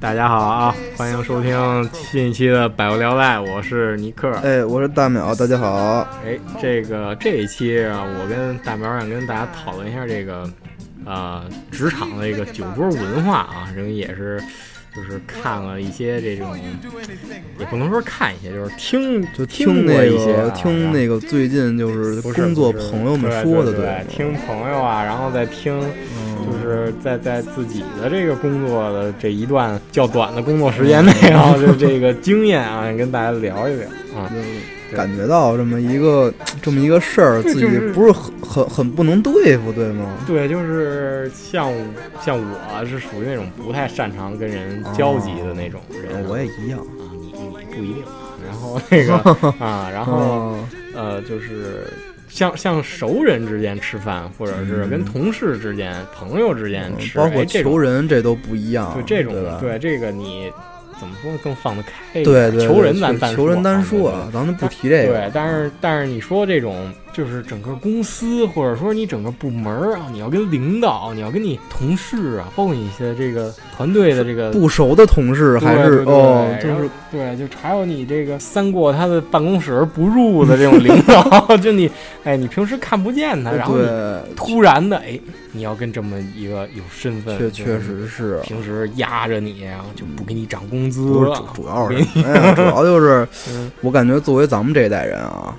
大家好啊，欢迎收听新一期的百无聊赖，我是尼克。哎，我是大淼，大家好。哎，这个这一期啊，我跟大淼想跟大家讨论一下这个，呃，职场的一个酒桌文化啊，这个也是。就是看了一些这种，也不能说看一些，就是听就听那个听那个最近就是工作朋友们说的，对，听朋友啊，然后再听，就是在在自己的这个工作的这一段较短的工作时间内，然 后就这个经验啊，跟大家聊一聊啊。感觉到这么一个这么一个事儿，自己不是很很很不能对付，对吗？对，就是像像我是属于那种不太擅长跟人交集的那种人，我也一样啊，你你不一定。然后那个 啊，然后呃，就是像像熟人之间吃饭，或者是跟同事之间、朋友之间吃，包括求人，这都不一样。对这种，对这个你。怎么说更放得开？对对，求人咱单求人单说啊，咱们不提这个。对，但是但是你说这种。就是整个公司，或者说你整个部门啊，你要跟领导，你要跟你同事啊，包括一些这个团队的这个不熟的同事，还是哦，就是对，就还有你这个三过他的办公室而不入的这种领导，就你哎，你平时看不见他，然后突然的哎，你要跟这么一个有身份，确确实是。平时压着你，然后就不给你涨工资，主要是主要就是 我感觉作为咱们这一代人啊。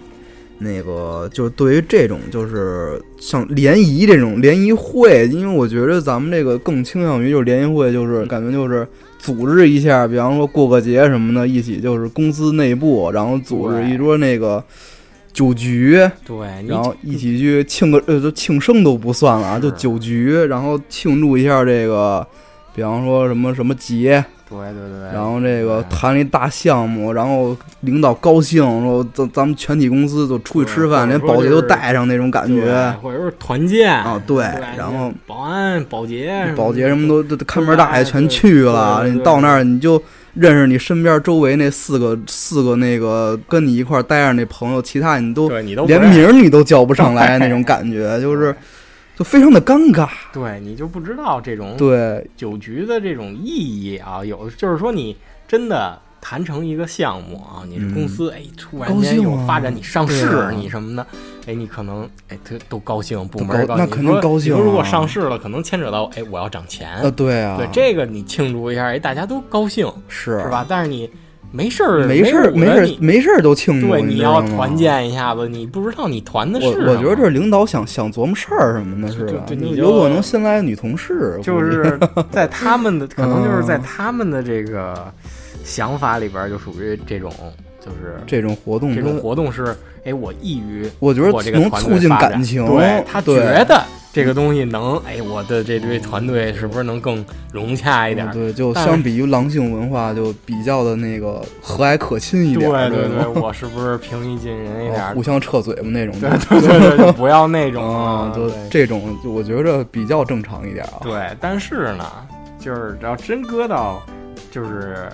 那个就是对于这种就是像联谊这种联谊会，因为我觉得咱们这个更倾向于就是联谊会，就是感觉就是组织一下，比方说过个节什么的，一起就是公司内部，然后组织一桌那个酒局，对，然后一起去庆个呃，就庆生都不算了啊，就酒局，然后庆祝一下这个，比方说什么什么节。对对对，然后这个谈了一大项目，然后领导高兴，说咱咱们全体公司都出去吃饭，连保洁都带上那种感觉，或者是团建啊，对，然后保安、保洁、保洁什么都都看门大爷全去了，你到那儿你就认识你身边周围那四个四个那个跟你一块待着那朋友，其他你都连名你都叫不上来那种感觉，就是。就非常的尴尬，对你就不知道这种对酒局的这种意义啊，有就是说你真的谈成一个项目啊，你是公司哎，突然间有发展，你上市你什么的，哎，你可能哎都都高兴，部门高兴，那肯定高兴。如果上市了，可能牵扯到哎我要涨钱啊，对啊，对这个你庆祝一下，哎大家都高兴是是吧？但是你。没事儿，没事儿，没事儿，没事儿都庆祝。对，你要团建一下子，你不知道你团的是。我我觉得这领导想想琢磨事儿什么的，是吧？你有可能新来的女同事，就是 在他们的可能就是在他们的这个想法里边，就属于这种，就是这种活动，这种活动是，哎，我易于，我觉得能促进感情，对他觉得。这个东西能哎，我的这堆团队是不是能更融洽一点？对，就相比于狼性文化，就比较的那个和蔼可亲一点。对对对，我是不是平易近人一点？互相撤嘴嘛那种。对对对，不要那种啊，就这种，我觉着比较正常一点啊。对，但是呢，就是只要真搁到，就是。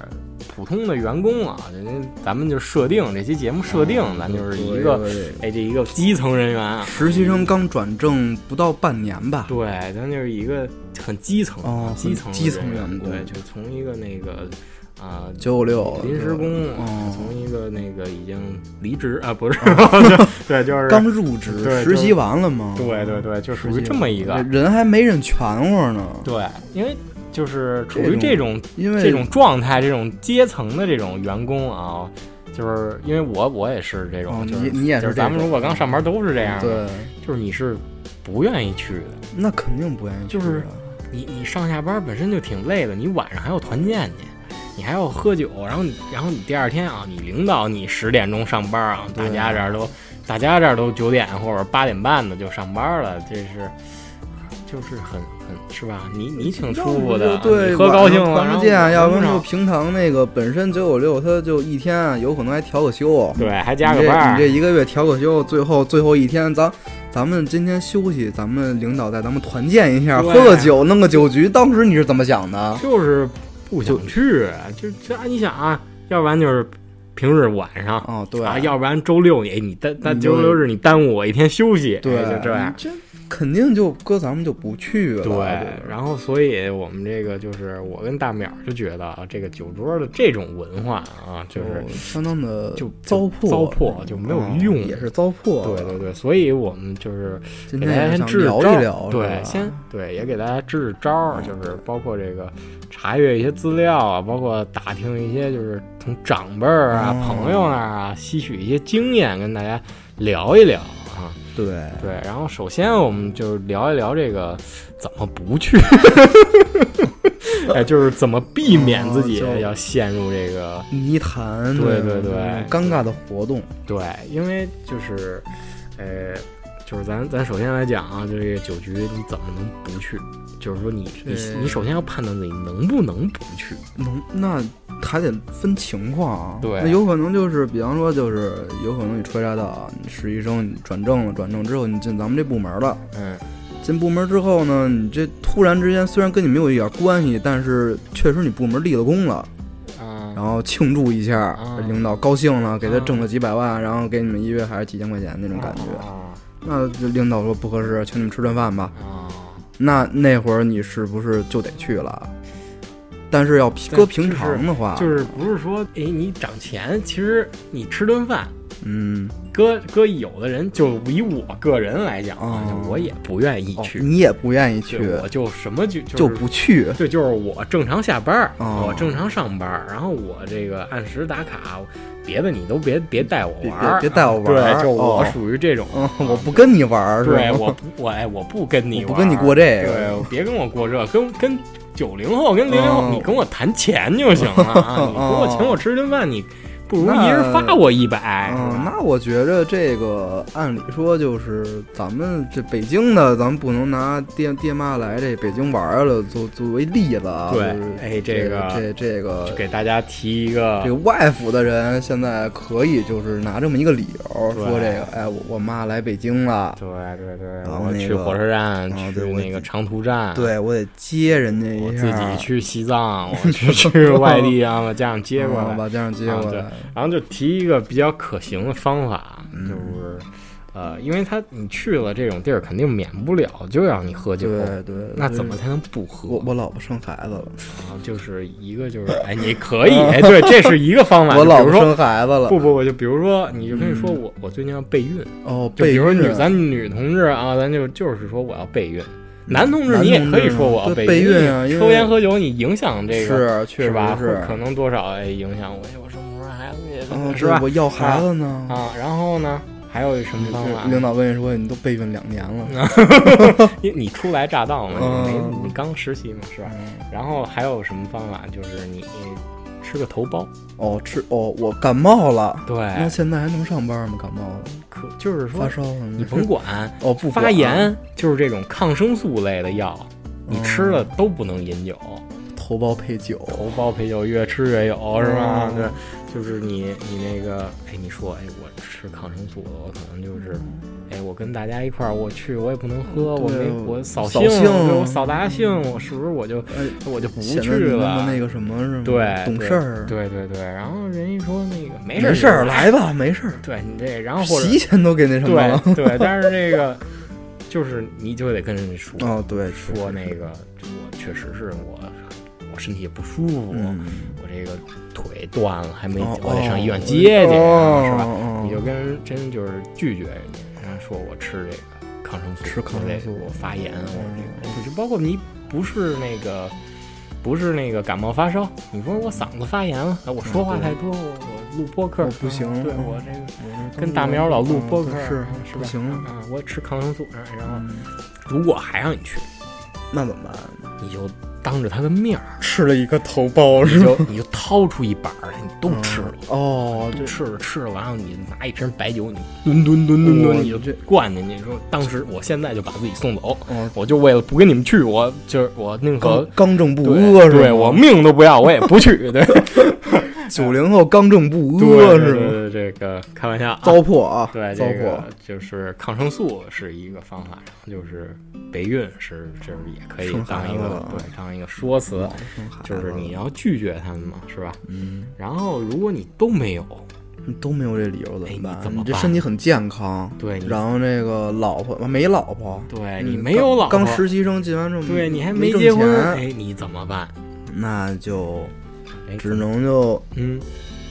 普通的员工啊，人家咱们就设定这期节目设定，咱就是一个哎，这一个基层人员啊，实习生刚转正不到半年吧？对，咱就是一个很基层，基层基层员工，对，就从一个那个啊九五六临时工，从一个那个已经离职啊，不是，对，就是刚入职，实习完了吗？对对对，就属于这么一个人还没认全乎呢。对，因为。就是处于这种因为这种状态、这种阶层的这种员工啊，就是因为我我也是这种，你你也是，咱们如果刚上班都是这样，对，就是你是不愿意去的，那肯定不愿意，就是你你上下班本身就挺累的，你晚上还要团建去，你还要喝酒，然后你然后你第二天啊，你领导你十点钟上班啊，大家这儿都大家这儿都九点或者八点半的就上班了，这是就是很很。是吧？你你挺舒服的，对，喝高兴了。不见，要不就平常那个本身九九六，他就一天有可能还调个休，对，还加个班。你这一个月调个休，最后最后一天，咱咱们今天休息，咱们领导带咱们团建一下，喝个酒，弄个酒局。当时你是怎么想的？就是不想去，就这你想啊，要不然就是平日晚上哦，对。啊，要不然周六你你耽耽周六日你耽误我一天休息，对，哎就这样。这肯定就搁咱们就不去了。对对，然后所以我们这个就是我跟大淼就觉得啊，这个酒桌的这种文化啊，就是相当的就糟粕，糟粕就没有嗯用，也是糟粕。对对对，所以我们就是今给大家天先支聊一聊，对先对也给大家支支招儿，就是包括这个查阅一些资料啊，包括打听一些就是从长辈儿啊、哦朋友那儿啊吸取一些经验，跟大家聊一聊啊。对。对，然后首先我们就聊一聊这个怎么不去，哎，就是怎么避免自己要陷入这个泥潭，对对对尴尬的活动，对，因为就是，呃，就是咱咱首先来讲啊，就这个酒局你怎么能不去？就是说你你你首先要判断自己能不能不去。能那还得分情况啊。对那有可能就是，比方说，就是有可能你初来乍到，你实习生，你转正了，转正之后你进咱们这部门了。嗯，进部门之后呢，你这突然之间虽然跟你没有一点关系，但是确实你部门立了功了，啊，然后庆祝一下，啊领导高兴了，给他啊挣了几百万，然后给你们一月还是几千块钱那种感觉。啊那领导说不合适，请你们吃顿饭吧。啊，那那会儿你是不是就得去了？但是要但搁平常的话，就是不是说，哎，你涨钱，其实你吃顿饭。嗯，搁搁有的人，就以我个人来讲啊，哦就我也不愿意哦去，你也不愿意去，我就什么就就就不去。对，就是我正常下班我正常上班儿，然后我这个按时打卡，别的你都别别带我玩儿，别别带我玩儿对，就我哦属于这种，嗯，我不跟你玩儿，对，我不我哎，我不跟你不跟你过这个对，别跟我过这，跟跟九零后跟零零后，哦你跟我谈钱就行了啊，你给我请我吃顿饭，你不如一人发我一百，嗯，那我觉着这个按理说就是咱们这北京的，咱们不能拿爹爹妈来这北京玩儿了作作为例子啊。对就是哎这这个这这个给大家提一个这个外府的人现在可以就是拿这么一个理由说这个，哎，我我妈来北京了，对对对，然后那个去火车站，去那个长途站，对我得接人家我一下，自己去西藏，我去 去外地啊，把家长接过来，嗯把家长接过来，然后就提一个比较可行的方法，嗯。就是呃，因为他你去了这种地儿，肯定免不了就让你喝酒，对对，那怎么才能不喝？我我老婆生孩子了，啊，就是一个就是，哎，你可以，哎，对，这是一个方法。我老婆生孩子了，不不不，就比如说，你就跟你说我我最近要备孕，哦，就比如说女咱女同志啊，咱就就是说我要备孕。男同志你也可以说我备备孕抽烟喝酒你影响这个是确实吧？是。会可能多少哎影响我，哎我生不出孩子也哦，是吧？我要孩子呢。啊，然后呢，还有什么方法？领导问你说，你都备孕两年了，你你初来乍到嘛，你你刚实习嘛，是吧？然后还有什么方法？就是你吃个头孢，哦，吃哦，我感冒了。对，那现在还能上班吗？感冒了，可就是说发烧了，你甭管 哦，不发炎，就是这种抗生素类的药，你吃了哦都不能饮酒。头孢配酒，头孢配酒，越吃越有，是吧哦？对，就是你你那个，哎，你说，哎，我吃抗生素了，我可能就是，哎，我跟大家一块儿，我去，我也不能喝，我没我扫扫兴，我扫大兴，我是不是我就哎，我就不去了？那个什么是吗？对，懂事儿，对对对。然后人家说那个没事没事儿，来吧，没事儿。对你这，然后或者洗钱都给那什么了。对对，但是这个就是你就得跟人家说，哦，对，说那个我确实是我我身体也不舒服，嗯，我这个腿断了，还没哦我得上医院接去，哦是吧？哦你就跟人真就是拒绝人家，人家说我吃这个抗生素，吃抗生素我发炎，我这个就包括你不是那个。不是那个感冒发烧，你说我嗓子发炎了，我说话太多，我我录播客我不行对嗯我这个我跟大苗老录播客是是吧？不行，啊，我吃抗生素，然后嗯如果还让你去，那怎么办？你就当着他的面儿，吃了一个头孢你就你就掏出一板儿来，你都吃了。哦，都吃了吃了，完后你拿一瓶白酒，你吨吨吨吨哇吨，你就去灌进去。你说当时我现在就把自己送走，哦，我就为了不跟你们去，我就是我宁可刚刚正不阿？对我命都不要，我也不去。对 九零后刚正不对阿是吗？这个开玩笑啊，糟粕啊，对糟粕这个。就是抗生素是一个方法，然后就是备孕是就是也可以当一个对当一个说辞，就是你要拒绝他们嘛，是吧？嗯，然后如果你都没有，你都没有这理由怎么办？怎么办这身体很健康，对，然后这个老婆没老婆，嗯对你没有老婆，刚刚实习生进完之后，对你还没结婚，钱哎，你怎么办？那就哎，只能就嗯，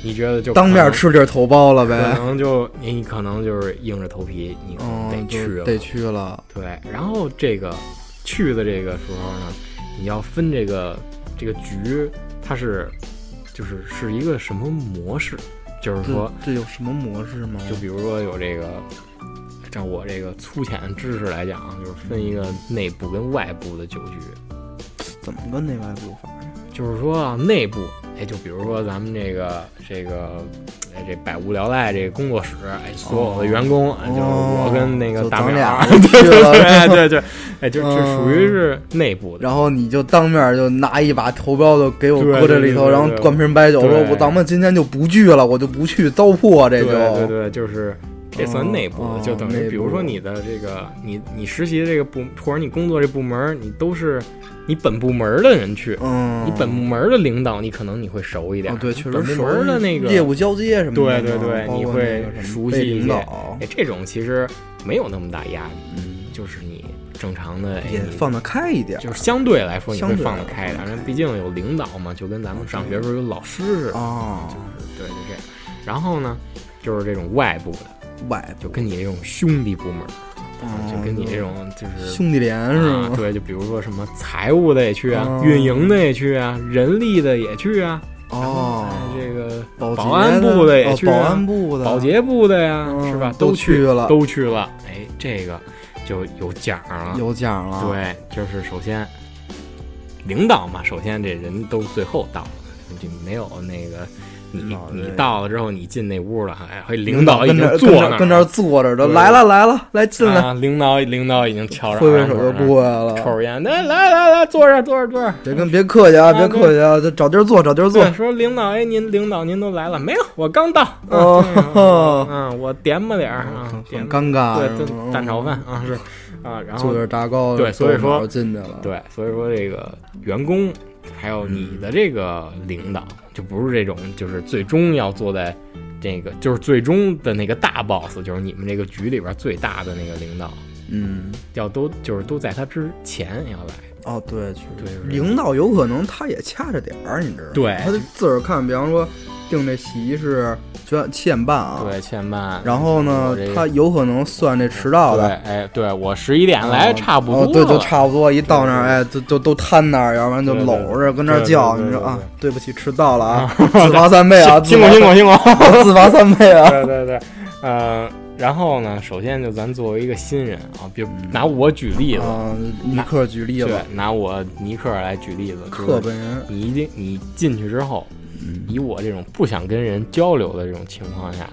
你觉得就当面吃地儿头孢了呗可。能就你你可能就是硬着头皮，你得嗯，去得去了。对，然后这个去的这个时候呢，你要分这个这个局，它是就是是一个什么模式？就是说，这有什么模式吗？就比如说有这个，照我这个粗浅知识来讲，就是分一个内部跟外部的酒局。怎么个内外部法呀？就是说啊，内部，哎，就比如说咱们这个这个，哎，这百无聊赖这个工作室，哎，所有的员工，哎就是我跟那个大淼哦就咱俩 对对对对，哎，就这嗯。属于是内部的。然后你就当面就拿一把头标就给我搁这里头，对对对然后灌瓶白酒，说我咱们今天就不聚了，我就不去，糟粕这对就。对对，就是这算内部的，哦就等于比如说你的这个你你实习的这个部或者你工作这部门，你都是你本部门的人去，嗯，你本部门的领导你可能你会熟一点，哦对，确实本部熟门的那个业务交接什么的对，对对，你会熟悉一些。领导，哎，这种其实没有那么大压力，嗯，就是你正常的，也放得开一点，就是相对来说你会放得开一点，毕竟有领导嘛，就跟咱们上学时候有老师似的，啊，就是对，就这样。然后呢，就是这种外部的，外就跟你这种兄弟部门，啊就跟你这种就是。兄弟连是吗？啊对，就比如说什么财务的也去啊，哦运营的也去啊，人力的也去啊，哦哎，这个保安部的也哦去啊保安部的保洁部的呀，嗯是吧？都去去了都去了。哎，这个就有奖了。有奖了，，对，就是首先领导嘛，首先这人都最后到了，就没有那个你你到了之后你进那屋了，哎，会领领导已跟经坐那儿跟这儿坐着的，来了来了，来进来，啊，领导领导已经敲着挥挥手就过来了。抽着烟，来来来来，坐这儿坐这儿坐这儿。别跟别客气啊，啊别客气啊，就找地儿坐，找地儿坐，。说领导，哎，您领导您都来了没有？我刚到。哦嗯，嗯我点吧点儿啊，点尴尬，对，蛋蛋炒饭啊是啊，然后就点炸糕，对所以说进去了，对，所以说这个员工还有你的这个领导，就不是这种，就是最终要坐在这个，就是最终的那个大 boss，就是你们这个局里边最大的那个领导，嗯，要都就是都在他之前要来。哦，对，确对领导有可能他也掐着点儿，你知道吗？对他就自个儿看，比方说定这席是九点七点半啊，对，七点半。然后呢这，个他有可能算这迟到对，的。哎，对我十一点来，哦差不多对，就差不多。一到那儿，对哎，就就都瘫那儿，要不然就搂着跟那儿叫。你说啊，对不起，迟到了啊啊，自罚三倍啊，辛苦辛苦辛苦。自罚三 倍啊。对对对，呃，然后呢，首先就咱作为一个新人啊，比如拿我举例子，啊，尼克举例对子，，拿我尼克来举例子，课就是本人，你一定你进去之后，嗯以我这种不想跟人交流的这种情况下，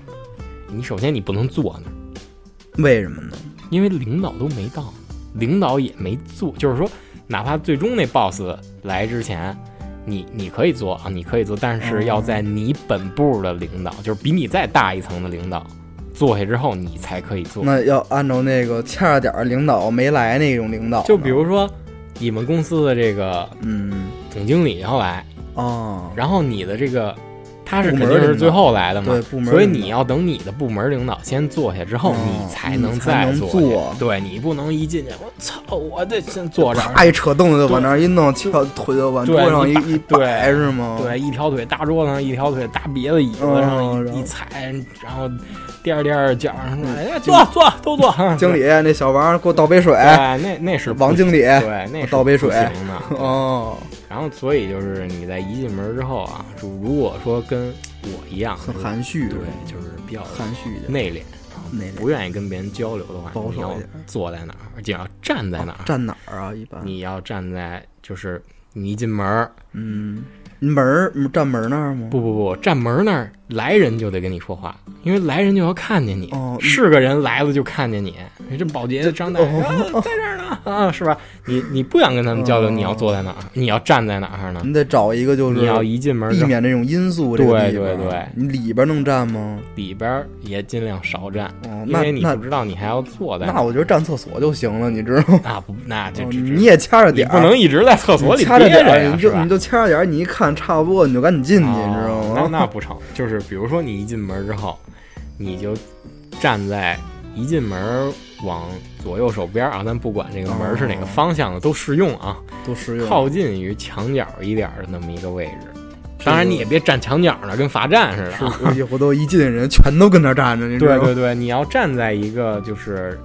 你首先你不能坐那儿，为什么呢？因为领导都没到，领导也没坐，就是说，哪怕最终那 boss 来之前。你你可以做啊，你可以做，但是要在你本部的领导，就是比你再大一层的领导坐下之后，你才可以做。那要按照那个掐着点儿领导没来那种领导，就比如说，你们公司的这个嗯总经理要来，哦，然后你的这个他是肯定是最后来的嘛对，部门所以你要等你的部门领导先坐下之后，哦你才能再坐对你不能一进去，我操，我得先坐这儿。啪一扯凳子就往那儿一弄，翘腿就往对桌上一一对摆是吗？对，一条腿搭桌子上，一条腿搭别的椅子上一踩，然后颠儿颠儿脚上说：“嗯哎，坐坐都坐。”经理那小王给我倒杯水，对，那那是王经理对，那是倒杯水不行的。哦，然后，所以就是你在一进门之后啊，就如果说跟我一样，很含蓄，对，就是比较含蓄一点，内敛，内敛不愿意跟别人交流的话，你要保守坐在哪儿，就要站在哪儿。站哪儿啊？一般你要站在，就是你一进门儿，嗯，门儿站门儿那儿吗？不不不，站门那儿来人就得跟你说话，因为来人就要看见你，哦是个人来了就看见你。你这保洁张大爷、哦啊 在这儿呢啊，是吧？你你不想跟他们交流，哦你要坐在哪儿？你要站在哪儿呢？你得找一个就是你要一进门避免这种因素对，对对你里边能站吗？里边儿也尽量少站，哦，因为你不知道你还要坐在。那我觉得站厕所就行了，你知道吗？那不那就哦你也掐着点儿，不能一直在厕所里掐着憋着呀，点儿，你就你就掐着点儿，你一看差不多，你就赶紧进去，哦你知道吗？那那不成，就是就是比如说你一进门之后，你就站在一进门往左右手边啊，咱不管这个门是哪个方向的，都适用啊，都适用。靠近于墙角一点的那么一个位置。当然你也别站墙角那，跟罚站似的。是，以后都一进人全都跟那站着。对对对，你要站在一个就是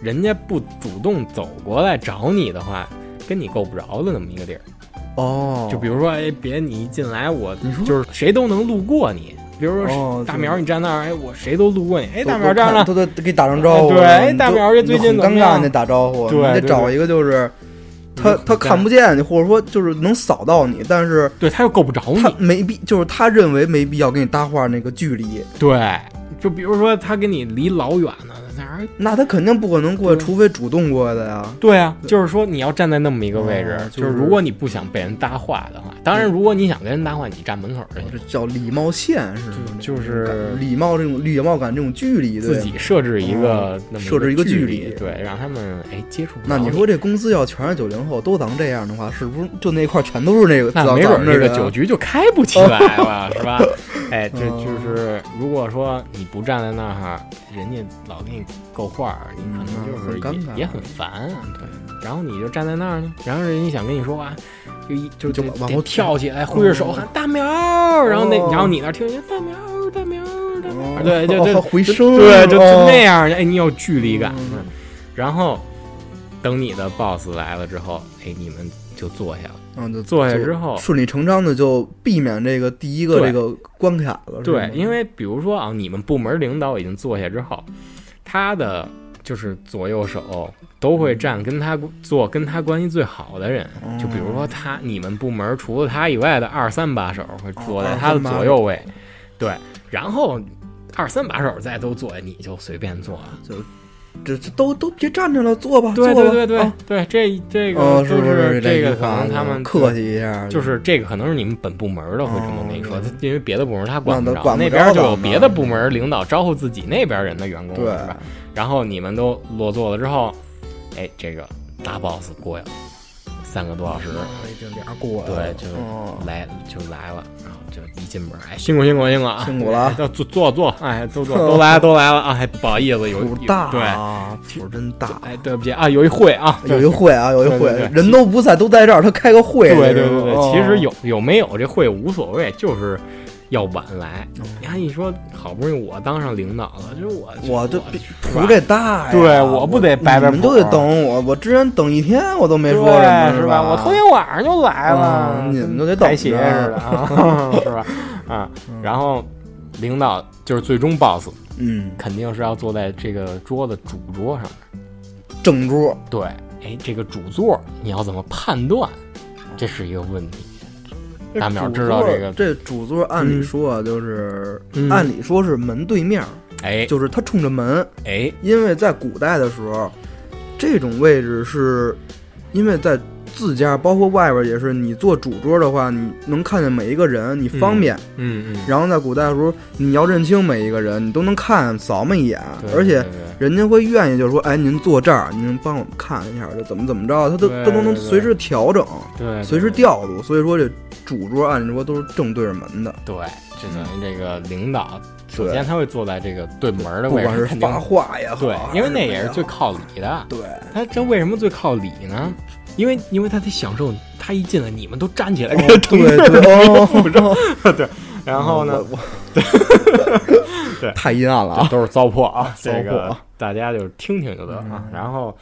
人家不主动走过来找你的话，跟你够不着的那么一个地儿。哦，就比如说，哎，别你一进来，我就是谁都能路过你。比如说大苗，你站那儿，哎，我谁都路过你。哎，大苗站了，都得给打声招呼。对，哎，大苗这最近尴尬，你得打招呼。你，得找一个就是他他看不见你，或者说就是能扫到你，但是对他又够不着你，他没必就是他认为没必要跟你搭话那个距离。对，就比如说他跟你离老远呢。那他肯定不可能过，除非主动过来的呀。对啊，就是说你要站在那么一个位置，就是如果你不想被人搭话的话，当然如果你想跟人搭话，你站门口儿，这叫礼貌线是吗？就是礼貌这种礼貌感这种距离，自己设置一个设置一个距离，对，让他们哎接触。那你说这公司要全是九零后都咱这样的话，是不是就那块全都是那个？那没准那个酒局就开不起来了，是吧？哎，这就是如果说你不站在那儿，人家老给你勾话儿，你可能就是也也很烦。对，然后你就站在那儿呢，然后人家想跟你说话，就一就就往后跳起来，挥着手喊大苗，然后那然后你那听见大苗大苗大苗，对，就就回声，对，就就那样，哎，你有距离感。然后等你的 boss 来了之后，哎，你们就坐下了。嗯，就坐下之后，顺理成章的就避免这个第一个这个关卡了。对，因为比如说啊，你们部门领导已经坐下之后，他的就是左右手都会站跟他坐跟他关系最好的人。就比如说他，你们部门除了他以外的二三把手会坐在他的左右位。对，然后二三把手再都坐下，你就随便坐，就。这这都都别站着了，坐吧，对对对对对，这这个就是这个可能他们客气一下，就是这个可能是你们本部门的会这么跟你说，因为别的部门他管不着，那边就有别的部门领导招呼自己那边人的员工，是吧？然后你们都落座了之后，哎，这个大 boss 过来了，三个多小时，已经俩过了，对，就来就来了。就一进门，哎，辛苦辛苦辛苦啊，辛苦了，要坐坐坐，哎，都坐。都来都来了。啊，还不好意思，有大，对，谱真大，哎，对不起啊，有一会啊，有一会啊，有一会，人都不在，都在这儿，他开个会，对对对对，其实有有没有这会无所谓，就是。要晚来，你看，你说好不容易我当上领导了，就是我，我就图这大呀，对，我不得白白，你们都得等我，我之前等一天我都没说什么，是吧？我头天晚上就来了，你们都得等鞋似的，是吧？啊，然后领导就是最终 boss，嗯，肯定是要坐在这个桌子主桌上面，正桌，对，哎，这个主座你要怎么判断？这是一个问题。大淼知道这个，这主座按理说啊，就是按理说是门对面，哎，就是他冲着门，哎，因为在古代的时候，这种位置是因为在。自家包括外边也是，你坐主桌的话，你能看见每一个人，你方便。嗯嗯。然后在古代的时候，你要认清每一个人，你都能看扫么一眼，而且人家会愿意，就是说，哎，您坐这儿，您帮我们看一下，就怎么怎么着，他都他都能随时调整，对，随时调度。所以说，这主桌按理说都是正对着门的。对，就等于这个领导，首先他会坐在这个对门的位置，不管是发话也好，对，因为那也是最靠里的。对，他这为什么最靠里呢？因为，因为他得享受，他一进来，你们都站起来，对对对，对。然后呢，对，太阴暗了啊，都是糟粕啊！这个大家就听听就得了。然后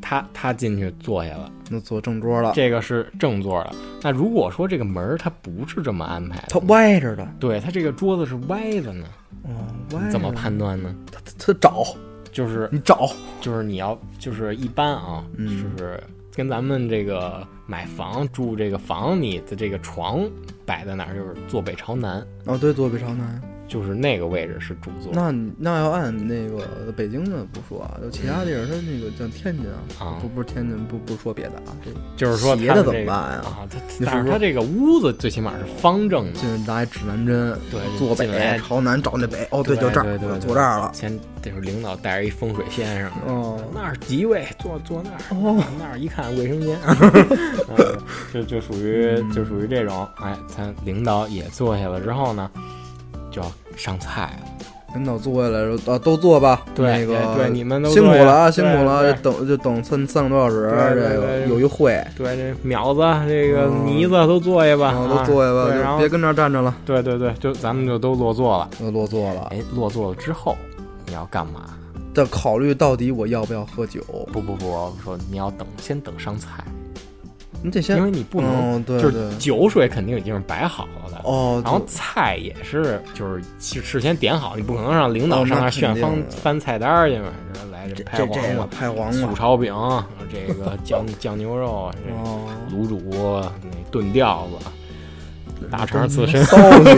他他进去坐下了，那坐正桌了，这个是正座的。那如果说这个门它不是这么安排的，它歪着的，对，它这个桌子是歪的呢，哦，歪，怎么判断呢？他他找，就是你找，就是你要，就是一般啊，就是。跟咱们这个买房住这个房，你的这个床摆在哪儿？就是坐北朝南。哦，对，坐北朝南。就是那个位置是主座。那那要按那个北京的不说啊，就其他地儿，它那个像天津啊，不不是天津，不不说别的啊，就是说别的怎么办呀？啊，他但是他这个屋子最起码是方正的，就拿一指南针，对，坐北朝南找那北，哦，对，就这儿，坐这儿了。先得是领导带着一风水先生，哦，那儿吉位坐坐那儿，哦，那儿一看卫生间，就就属于就属于这种，哎，他领导也坐下了之后呢。就要上菜了。领导坐下来说啊，都坐吧。对，那个对你们都辛苦了啊，辛苦了，等就等三三个多小时，这个有一会，对，这苗子、这个嗯妮子都坐下吧，都坐下对然后吧，就别跟这儿站着了，对对对，就咱们就都落座了。都落座了。哎，落座了之后，你要干嘛？在考虑到底我要不要喝酒，不不不，我说你要等，先等上菜，你得先因为你不能，嗯对对就是酒水肯定已经是摆好了的。哦，然后菜也是，就是事事先点好，你不可能让领导上那儿炫翻肯定的翻菜单儿去嘛？来这拍黄瓜、拍黄瓜，素炒饼，这个 酱酱牛肉，卤煮那炖吊子，大肠刺身，骚气，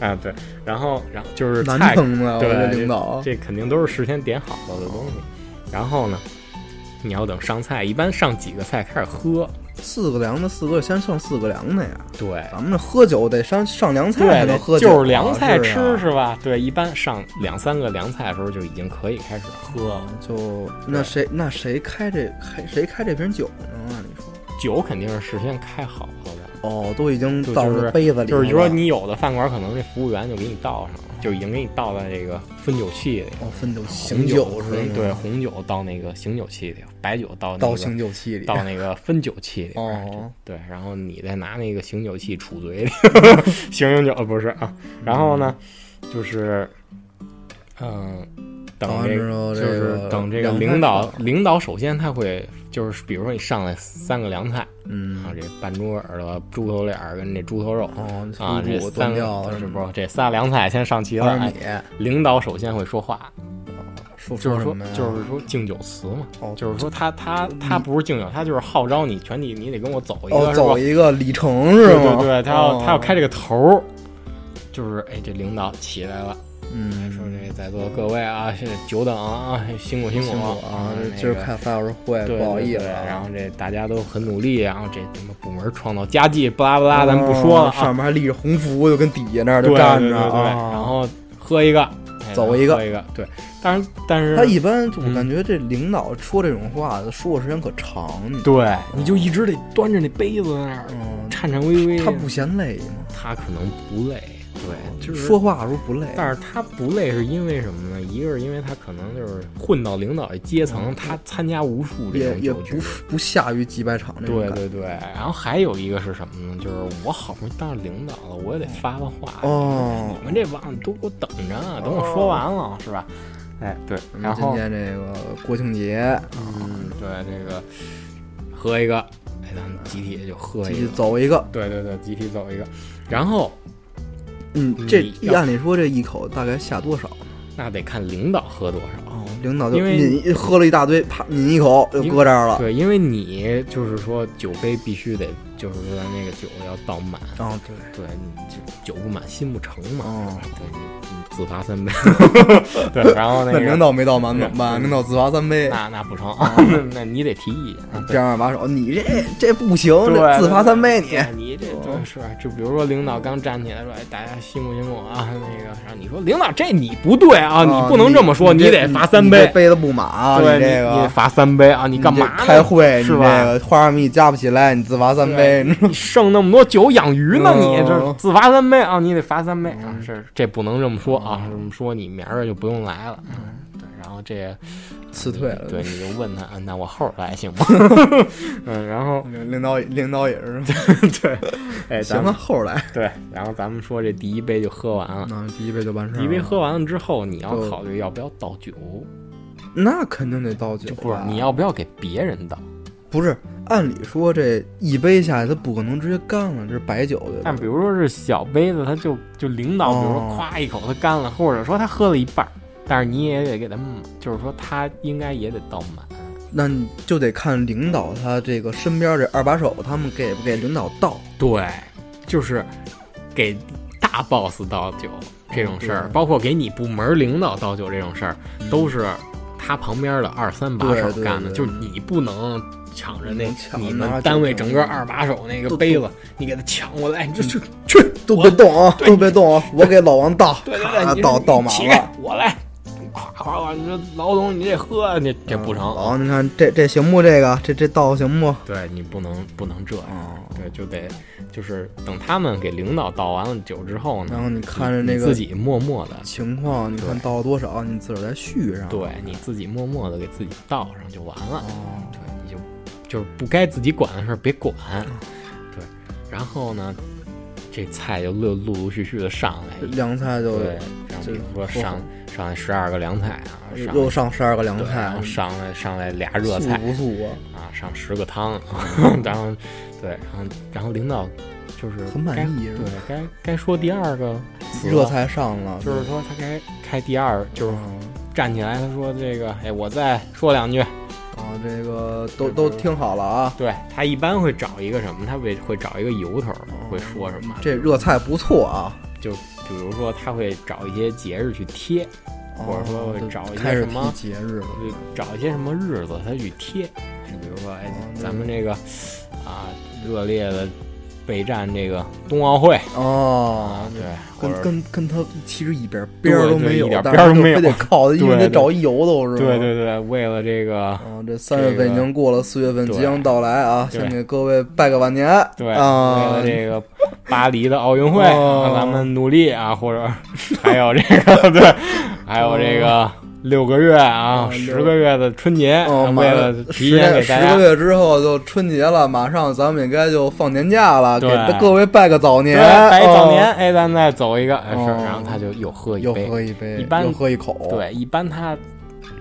啊对，然后然后就是菜！对领导，这肯定都是事先点好了的东西。然后呢，你要等上菜，一般上几个菜开始喝，四个凉的，四个先上四个凉的呀。对。咱们这喝酒得上上凉菜才能，喝酒啊，就是凉菜吃是是吧？对，一般上两三个凉菜的时候就已经可以开始喝了。啊就那谁那谁开这开谁开这瓶酒呢？按理说，酒肯定是事先开好了的，哦，都已经倒就就是那杯子里了，就是说你有的饭馆可能这服务员就给你倒上了，就已经给你倒在这个分酒器里。哦分酒红醒酒酒是吗？对，红酒倒那个醒酒器里，白酒倒那倒个醒酒器里，到那个分酒器里，哦对，然后你再拿那个醒酒器杵嘴里，醒醒酒呃不是啊，然后呢，就是，嗯、等这个就是等这个领导领导首先他会就是比如说你上来三个凉菜，嗯啊，这半猪耳朵、猪头脸儿跟这猪头肉。哦，啊，这三个是不是这仨凉菜先上齐了？领导首先会说话，说就是说就是说敬酒词嘛，哦就是说他他他不是敬酒，他就是号召你全体你得跟我走一个，哦，走一个里程是对吗？对对，他要、哦他要开这个头儿，就是哎，这领导起来了，嗯，说这在座各位啊，是久等啊，辛苦辛辛苦啊，今儿开仨小时会，不好意思啊。然后这大家都很努力，然后这什么部门创造佳绩，巴拉巴拉，咱们不说了上面还立着红福，就跟底下那儿对就站着对对对，啊。然后喝一个，哎走一个喝一个，对，但是但是他一般我嗯感觉这领导说这种话，说的时间可长，对，你就一直得端着那杯子在那儿嗯，颤颤巍巍，他不嫌累吗？他可能不累，对，就是说话的时候不累，但是他不累是因为什么呢？一个是因为他可能就是混到领导这阶层，他参加无数这也也种酒局不。不下于几百场这种对。对对，然后还有一个是什么呢？就是我好不容易当上领导了，我也得发发话。哦你们这帮都给我等着，啊等我说完了，是吧？哎，对，然后今天这个国庆节，嗯，对这个喝一个，哎，咱们集体就喝一个。走一个。对对对，集体走一个，然后嗯，这你要按理说这一口大概下多少呢？那得看领导喝多少。哦，领导就因为抿喝了一大堆，啪抿一口就搁这儿了。对，因为你就是说酒杯必须得，就是说咱那个酒要倒满，哦，对，对，酒不满心不成嘛，哦对，你你自罚三杯，对，然后那个那领导没倒满怎么办？嗯领导自罚三杯，那那不成，那那你得提意见，这样把手，你这这不行，自罚三杯你。对你这对是？就比如说领导刚站起来说，哎，大家辛苦辛苦啊，那个，然后你说领导这你不对啊，你不能这么说，你你得罚三杯，杯子不满啊，对，你这你得个罚三杯啊，你干嘛？开会，你这是吧个花生米加不起来，你自罚三杯。你剩那么多酒养鱼呢，你这哦自罚三杯啊，你得罚三杯啊，嗯是这不能这么说啊，这么说你明儿就不用来了。嗯，对，然后这辞退了对，你就问他，啊那我后儿来行吗？嗯，然后领导领导也是，对，哎，咱们行啊，后来对，然后咱们说这第一杯就喝完了，那第一杯就完事儿了。第一杯喝完了之后，你要考虑要不要倒酒，那肯定得倒酒不是你要不要给别人倒？不是？按理说这一杯下来，他不可能直接干了，这是白酒对吧？但比如说是小杯子，他就就领导，比如说哦咵一口他干了，或者说他喝了一半儿，但是你也得给他，就是说他应该也得倒满。那你就得看领导他这个身边这二把手，他们给不给领导倒。对，就是给大 boss 倒酒这种事儿，对包括给你部门领导倒酒这种事儿，都是他旁边的二三把手干的，就是你不能。抢着那能抢你们单位整个二把手那个杯子，你给他抢过来，你这这去都别动啊，都别动啊！我给老王倒，对对对，咔你倒倒满起开了。，我来，夸夸夸，你说老总你这喝，你这不成。老王，你看这这行不？这个这这倒行不？对你不能不能这样，哦，对，就得就是等他们给领导倒完了酒之后呢，然后你看着那个自己默默的，情况，你看倒了多少，你自个儿再续上。对，你自己默默的给自己倒上就完了。哦，对，你就就是不该自己管的事儿别管。对，然后呢，这菜就陆陆陆续续的上来，凉菜就对，然后比如说上上来十二个凉菜啊，又上十二个凉菜，然后上来上来俩热菜，不素啊？啊，上十个汤，然后对，然后然后领导就是很满意，对该该说第二个热菜上了，就是说他该开第二，就是站起来他说这个，哎，我再说两句。啊，这个都都听好了啊！对他一般会找一个什么？他会会找一个由头，会说什么？这热菜不错啊！就比如说，他会找一些节日去贴，或者说会找一些什么节日，找一些什么日子他去贴。就比如说，哎，咱们这个啊，热烈的。备战这个冬奥会哦，对，跟跟跟他其实一点边儿都没有，一点边儿都没有，非得 靠，因为得找一由头是吧？对对对，为了这个，这三月份已经过了，四月份即将到来啊！先给各位拜个晚年，对啊，为了这个巴黎的奥运会，咱们努力啊！或者还有这个，对，还有这个。六个月啊，十个月的春节，为了提前给大家十个月之后就春节了，马上咱们应该就放年假了，给各位拜个早年，拜早年。哎，咱再走一个是，然后他就又喝一杯，又喝一杯，一般喝一口。对，一般他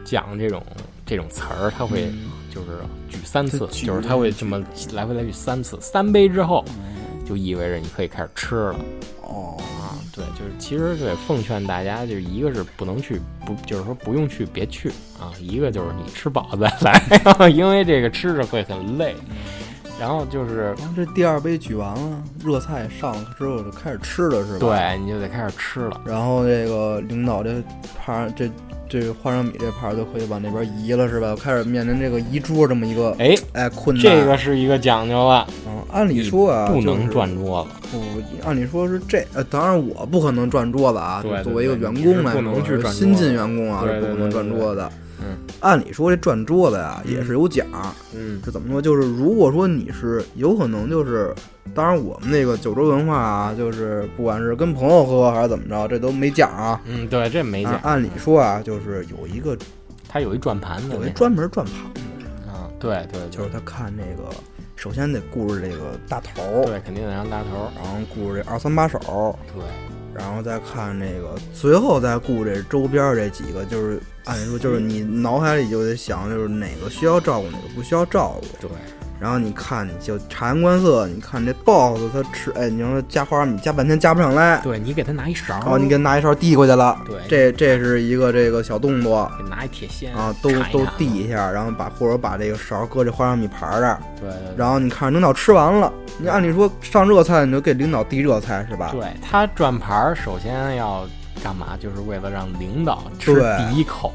讲这种这种词儿，他会就是举三次，就是他会这么来回来去三次，三杯之后就意味着你可以开始吃了。哦。对，就是其实是奉劝大家，就是一个是不能去，不就是说不用去，别去啊。一个就是你吃饱再来，因为这个吃着会很累。然后就是，这第二杯举完了，热菜上了之后就开始吃了，是吧？对，你就得开始吃了。然后这个领导这盘这。这个花生米这盘就可以往那边移了，是吧？开始面临这个移桌这么一个哎哎困难。这个是一个讲究了。嗯，按理说啊，不能转桌子。不，按理说是这呃，当然我不可能转桌子啊。对，作为一个员工来说，新进员工啊是不能转桌子。嗯，按理说这转桌子呀也是有奖。嗯，这怎么说？就是如果说你是有可能就是。当然，我们那个九州文化啊，就是不管是跟朋友喝还是怎么着，这都没奖啊。嗯，对，这没奖。按理说啊，就是有一个，他有一转盘子，有一专门转盘子。啊，对对，就是他看那个，首先得顾着这个大头，对，肯定得让大头，然后顾着这二三把手，对，然后再看这个，最后再顾这周边这几个，就是按理说，就是你脑海里就得想，就是哪个需要照顾，哪个不需要照顾。对。然后你看，你就察言观色，你看这 boss 他吃，哎，你说加花生米加半天加不上来，对你给他拿一勺，然后，你给他拿一勺递过去了，对，这这是一个这个小动作，给拿一铁锨啊，都都递一下，然后把或者把这个勺搁这花生米盘这儿，对，然后你看领导吃完了，你按理说上热菜你就给领导递热菜是吧？对他转盘首先要干嘛？就是为了让领导吃第一口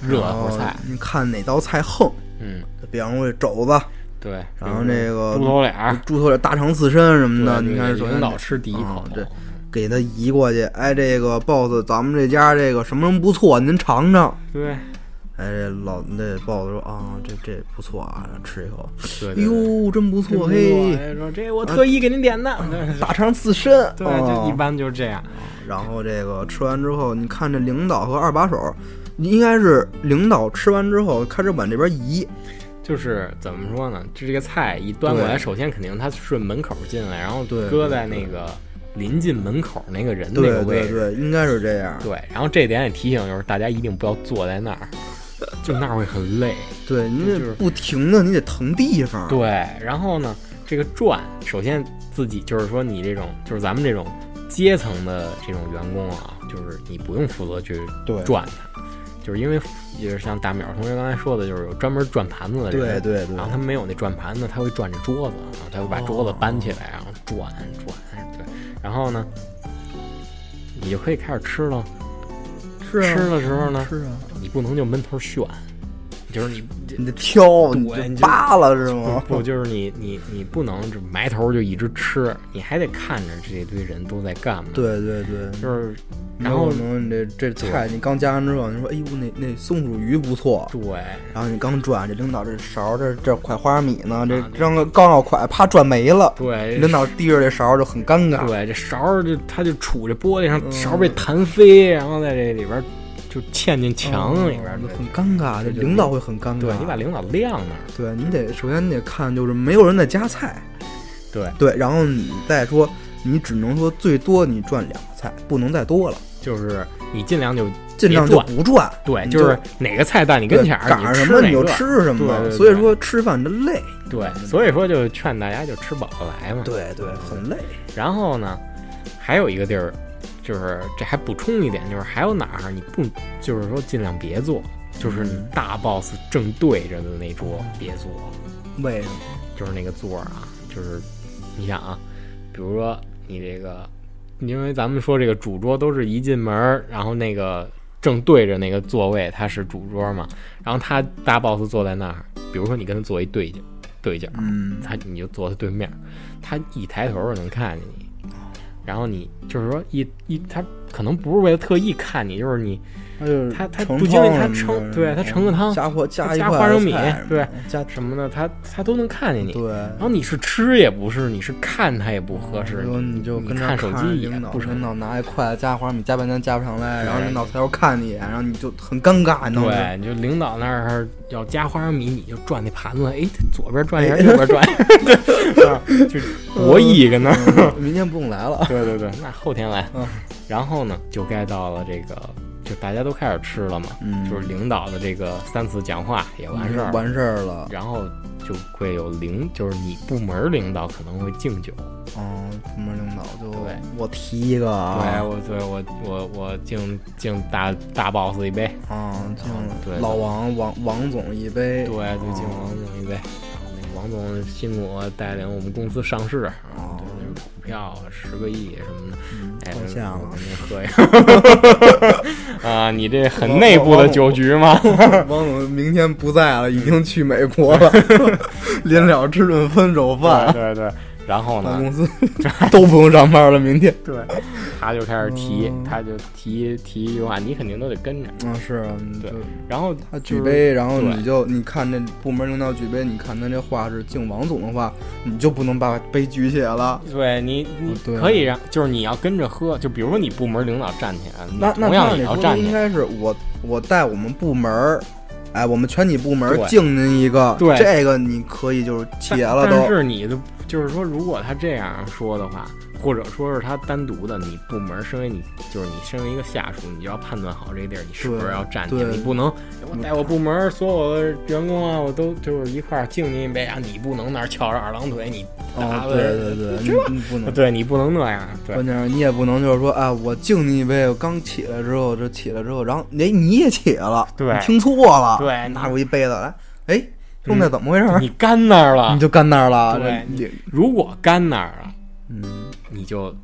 热乎菜，你看哪道菜横，嗯，比方说肘子。对，然后这个猪头脸、猪头脸、大肠刺身什么的，你看，领导吃第一口，这给他移过去。哎，这个 boss，咱们这家这个什么什么不错，您尝尝。对，哎，这老那 boss 说啊，这这不错啊，吃一口。对，哟，真不错，嘿，说这我特意给您点的 大肠刺身。对，就一般就是这样。然后这个吃完之后，你看这领导和二把手，应该是领导吃完之后开始往这边移。就是怎么说呢？这这个菜一端过来，首先肯定他顺门口进来，然后搁在那个临近门口那个人那个位置，对，应该是这样。对，然后这点也提醒就是大家一定不要坐在那儿，就那儿会很累。对，你得不停的，你得腾地方。对，然后呢，这个转，首先自己就是说你这种就是咱们这种阶层的这种员工啊，就是你不用负责去转它，就是因为。也是像大淼同学刚才说的，就是有专门转盘子的人，对对对。然后他没有那转盘子，他会转着桌子，他会把桌子搬起来，然后转转，对。然后呢，你就可以开始吃了。吃的时候呢，吃啊，你不能就闷头炫，就是你你得挑，你扒了是吗？不，就是你你你不能就埋头就一直吃，你还得看着这堆人都在干嘛。对对对，就是然后有可能你这这菜你刚加完之后，你说哎呦那那松鼠鱼不错，对，然后你刚转，这领导这勺这这快花生米呢，这啊对刚刚要快，啪转没了，对，领导递着这勺就很尴尬。对，这勺儿就它就杵这玻璃上，嗯勺儿被弹飞，然后在这里边儿就嵌进墙里边儿，嗯很尴尬，这领导会很尴尬。对你把领导晾那儿，对你得首先你得看就是没有人在夹菜，对，对，然后你再说你只能说最多你赚两个菜，不能再多了，就是你尽量就尽量就不转。对，就是哪个菜在你跟前儿，你赶上什么你就吃什么，所以说吃饭的累。对，所以说就劝大家就吃饱了来嘛。对对，很累。然后呢，还有一个地儿，就是这还补充一点，就是还有哪儿你不，就是说尽量别坐，就是你嗯大 boss 正对着的那桌别坐，为什么？就是那个座儿啊，就是你想啊，比如说你这个，因为咱们说这个主桌都是一进门儿，然后那个正对着那个座位，它是主桌嘛，然后他大 boss 坐在那儿，比如说你跟他坐一对角对角，嗯，他你就坐他对面，他一抬头就能看见你，然后你就是说一一他可能不是为了特意看你，就是你他就是他他盛不经意他盛对他盛个汤加或加花生米对加什么的，他他都能看见你。对。然后你是吃也不是，你是看他也不合适，然后你就跟看手机也领导，不成领。导拿一筷子加花生米加半天加不上来，然后领导抬头看你一眼，然后你就很尴尬，你知道吗？对，你就领导那儿要加花生米，你就转那盘子，哎，左边转一下，右边转一下，就博弈跟那儿。嗯明天不用来了。对对对，那后天来嗯。然后呢，就该到了这个，就大家都开始吃了嘛，嗯就是领导的这个三次讲话也完事儿了，完事儿了。然后就会有领，就是你部门领导可能会敬酒。嗯，部门领导就对我提一个啊对啊，我，对我我我敬敬大大 boss 一杯，啊，敬对老王王王总一杯。对，就敬王总一杯。王总辛苦带领我们公司上市，哦对，那股票十个亿什么的，嗯，哎，太像了喝呀。啊，你这很内部的酒局吗？王总明天不在了，已经去美国了，临了吃顿分手饭，对对。然后呢，咱公司 都不用上班了。明天对，他就开始提嗯，他就提提一句话，你肯定都得跟着。嗯，是啊，对然后他举杯，然后你就你看那部门领导举杯，你看他这话是敬王总的话，你就不能把杯举起来了。对你，你可以让，就是你要跟着喝，就比如说你部门领导站起来，那那同样也要站起来。应该是我我带我们部门儿，哎，我们全体部门敬您一个，对这个你可以就是企业了但都。是你的就是说，如果他这样说的话，或者说是他单独的，你部门身为你就是你身为一个下属，你就要判断好这地儿你是不是要站起来，你不能我带我部门所有的员工啊，我都就是一块儿敬您一杯啊，你不能那儿翘着二郎腿，你打哦，了对对对，你你不能。对你不能那样，对。关键是你也不能就是说啊，我敬你一杯，我刚起来之后，就起来之后，然后哎你也起来了，对。听错了，对拿出一杯子来，哎，兄弟怎么回事？你干那儿了。你，就干那儿了，对这如果干那儿了，嗯，你就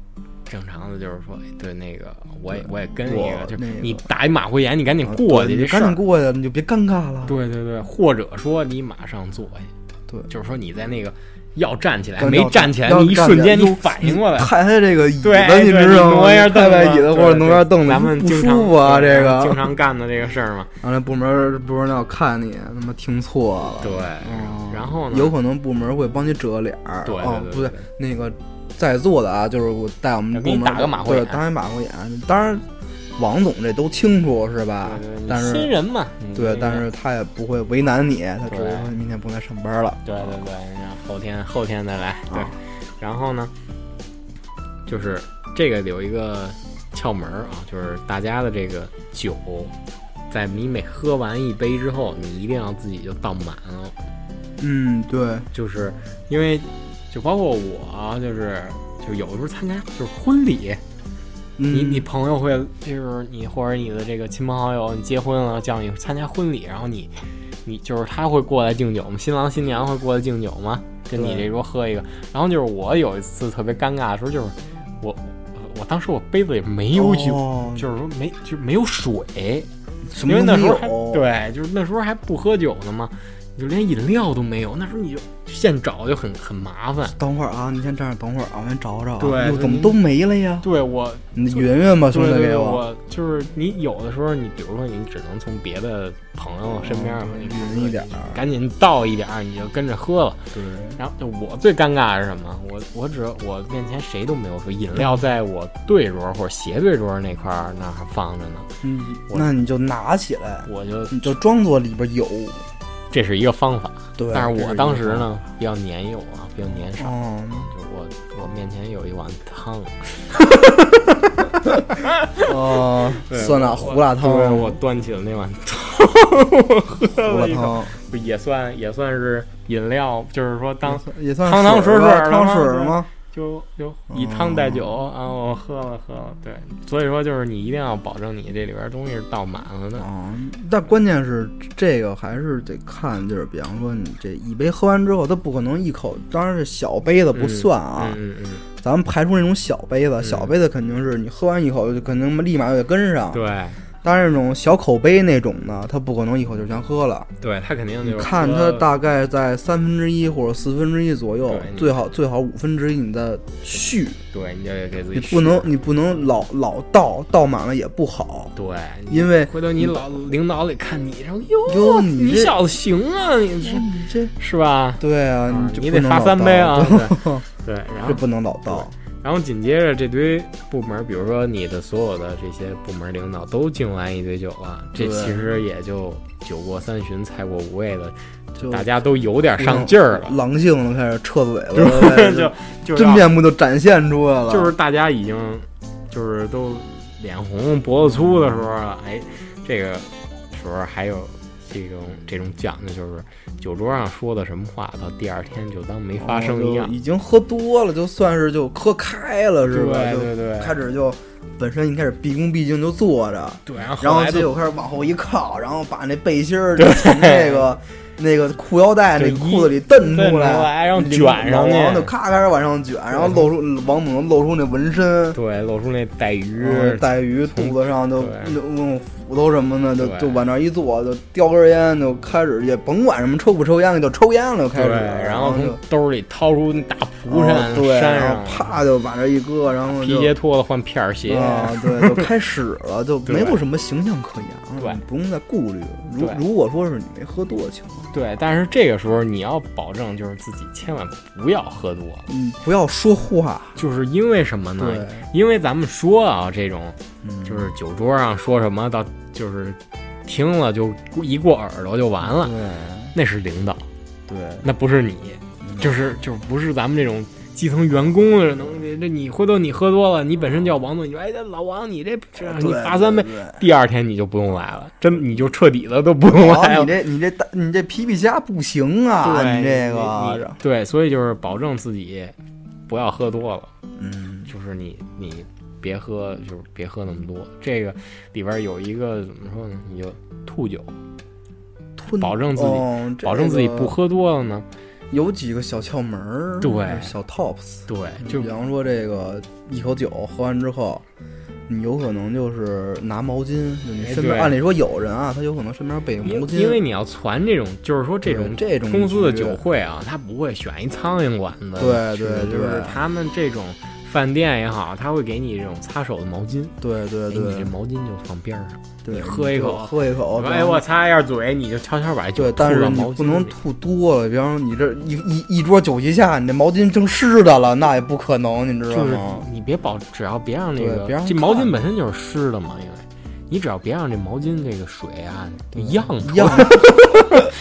正常的就是说，哎，对那个我也我也跟我一个，就是你打一马虎眼，你赶紧过去，你赶紧过去，你就别尴尬了。对对对，或者说你马上坐下，对就是说你在那个要站起来没站起来，要你一瞬间你反应过来你，抬抬这个椅子，你对知道吗？挪一下抬抬椅子凳子，或者挪一下凳子，咱们不舒服啊，对这个经。常干的这个事儿嘛。然后那部门部门要看你，他妈听错了。对哦然后呢有可能部门会帮你遮脸儿。对对哦，不对对那个在座的啊，就是我带我们部门要给你打个马虎对，眼打一马虎眼。当然，王总这都清楚是吧对对？但是新人嘛，对，但是他也不会为难你，他只对是说明天不来上班了。对对对，然后后天后天再来，对啊，然后呢，就是这个有一个窍门啊，就是大家的这个酒，在你每喝完一杯之后，你一定要自己就倒满了，嗯，对，就是因为就包括我啊，就是就有的时候参加就是婚礼，你嗯你朋友会就是你或者你的这个亲朋好友，你结婚了叫你参加婚礼，然后你你就是他会过来敬酒吗？新郎新娘会过来敬酒吗？跟你这桌喝一个，然后就是我有一次特别尴尬的时候，就是我我当时我杯子里没有酒，哦就是说没就没有水，因为那时候还。对，就是那时候还不喝酒呢嘛。你就连饮料都没有，那时候你就现找就很很麻烦。等会儿啊，你先站着等会儿啊，我先找找啊。对怎么都没了呀？对我，你匀匀吧，兄弟，给我。我就是你有的时候，你比如说你只能从别的朋友身边，你匀一点儿。赶紧倒一点儿，你就跟着喝了。对，然后就我最尴尬的是什么？我我只我面前谁都没有说饮料在我对桌或者斜对桌那块儿那儿还放着呢，嗯，那你就拿起来，我就你就装作里边有。这是一个方法。对，但是我当时呢比较年幼啊，比较年少，哦，就我我面前有一碗汤，哦，酸辣胡辣汤，对我端起了那碗汤，喝胡了一口，辣汤。不也算也算是饮料，就是说当也算汤汤水水汤水吗？就就以汤代酒啊，我喝了喝了，对，所以说就是你一定要保证你这里边东西是倒满了的，啊，但关键是这个还是得看，就是比方说你这一杯喝完之后，它不可能一口，当然是小杯子不算啊，嗯嗯咱们排除那种小杯子，嗯。小杯子肯定是你喝完一口就肯定立马就得跟上嗯，，对当然那种小口杯那种呢，他不可能一口就全喝了，对，他肯定就是看他大概在三分之一或者四分之一左右最好最好五分之一你再续，对，你就得给自己你不能你不能老老倒倒满了也不好，对，因为回头你老领导得看你，然后哟哟，你小子行啊，你这你这是吧？对啊，你得罚 不能老倒。三杯啊，对然后这不能老倒。然后紧接着这堆部门，比如说你的所有的这些部门领导都敬完一堆酒了，这其实也就酒过三巡，菜过五味的，就大家都有点上劲儿了，狼性了，开始撤嘴了，就就真面目就展现出来了。就是大家已经就是都脸红脖子粗的时候了，哎，这个时候还有这种这种讲究，就是酒桌上说的什么话，到第二天就当没发生一样。哦。已经喝多了，就算是就喝开了，是吧？对对对。就开始就本身一开始毕恭毕敬就坐着，对，然后就结果开始往后一靠，然后把那背心儿就从那个 那个裤腰带那裤子里蹬蹬出来，然后卷上去老王就咔开始往上卷，然后露出王猛露出那纹身。对露出那带鱼然后带鱼肚子上就对就用斧头什么的，就就往那儿一坐，就叼根烟，就开始也甭管什么抽不抽烟，就抽烟了，就开，始，然后就从兜里掏出那大蒲扇后对，扇然后上，啪就往这一搁，然后皮鞋脱了换片儿鞋，啊，对，就开始了，就 没有什么形象可言了，对。你不用再顾虑了。如如果说是你没喝多的情况，对，但是这个时候你要保证就是自己千万不要喝多。了，嗯，不要说话，就是因为什么呢？因为咱们说啊，这种嗯，就是酒桌上说什么到就是听了就一过耳朵就完了，对。那是领导，对，那不是你，就是就是不是咱们这种基层员工的东西。这你回头你喝多了，你本身叫王总，你说哎，这老王你这这你罚三杯，第二天你就不用来了，真你就彻底的都不用哦来了。你。这你这大你这皮皮虾不行啊，对你这个，对，所以就是保证自己不要喝多了，嗯，就是你你别喝，就是别喝那么多。这个里边有一个怎么说呢？你就吐酒，吞保证自己哦这保证自己不喝多了呢。有几个小窍门儿，对小 tops，对，就比方说这个一口酒喝完之后，你有可能就是拿毛巾，就你哎身边按理说有人啊，他有可能身边备个毛巾，因因为你要传这种，就是说这种这种公司的酒会啊，他不会选一苍蝇馆子，对对就是对他们这种饭店也好，他会给你这种擦手的毛巾，对对对，你对。这毛巾就放边上，对，你喝一口。喝一口，哎，我擦一下嘴，你就悄悄把酒对，吐但是你不能吐多了，比方说你这一一一桌酒席下，你这毛巾正湿的了，那也不可能，你知道吗？就是吗？你别保，只要别让那个别让这毛巾本身就是湿的嘛，因为你只要别让这毛巾这个水啊就漾出一样来，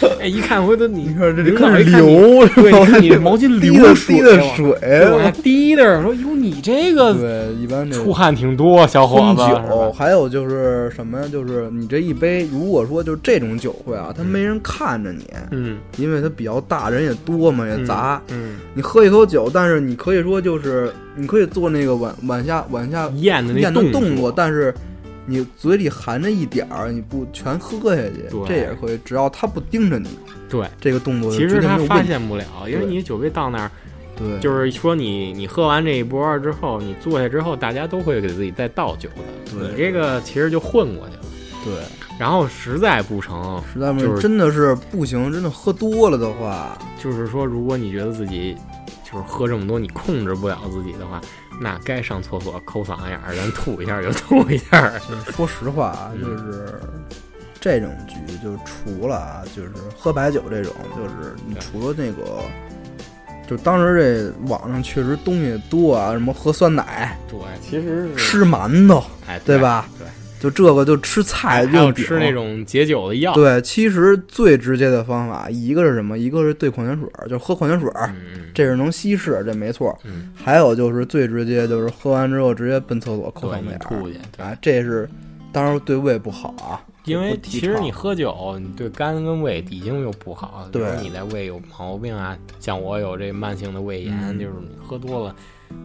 哎，一看回头你你看这流，对，你看你这毛巾 滴流的水滴的水，滴的，说哟你这个对，一般这出汗挺多，小伙婚子。是酒，还有就是什么呀？就是你这一杯，如果说就是这种酒会啊，他没人看着你，嗯，因为他比较大，人也多嘛，也杂。嗯，你喝一口酒，但是你可以说就是你可以做那个往往下往下嗯咽的那动作，但是你嘴里含着一点儿，你不全喝下去，这也可以。只要他不盯着你，对，这个动作其实他发现不了，因为对你酒杯到那儿，对，就是说你你喝完这一波之后，你坐下之后，大家都会给自己再倒酒的，对。你这个其实就混过去了。对，然后实在不成，实在不就是真的是不行，真的喝多了的话，就是说，如果你觉得自己就是喝这么多，你控制不了自己的话，那该上厕所抠嗓子眼儿，咱吐一下就吐一下。就是说实话啊，嗯就是这种局，就除了啊，就是喝白酒这种，就是你除了那个，就当时这网上确实东西多啊，什么喝酸奶、对，其实是吃馒头，哎，对吧？对，就这个就吃菜还有吃那种解酒的药。对，其实最直接的方法，一个是什么？一个是兑矿泉水儿，就喝矿泉水这是能稀释，这没错。嗯，还有就是最直接，就是喝完之后直接奔厕所抠对嗓子眼吐去，啊，这是当然对胃不好啊。因为其实你喝酒，你对肝跟胃已经又不好。比如对你在胃有毛病啊，像我有这慢性的胃炎，嗯就是你喝多了，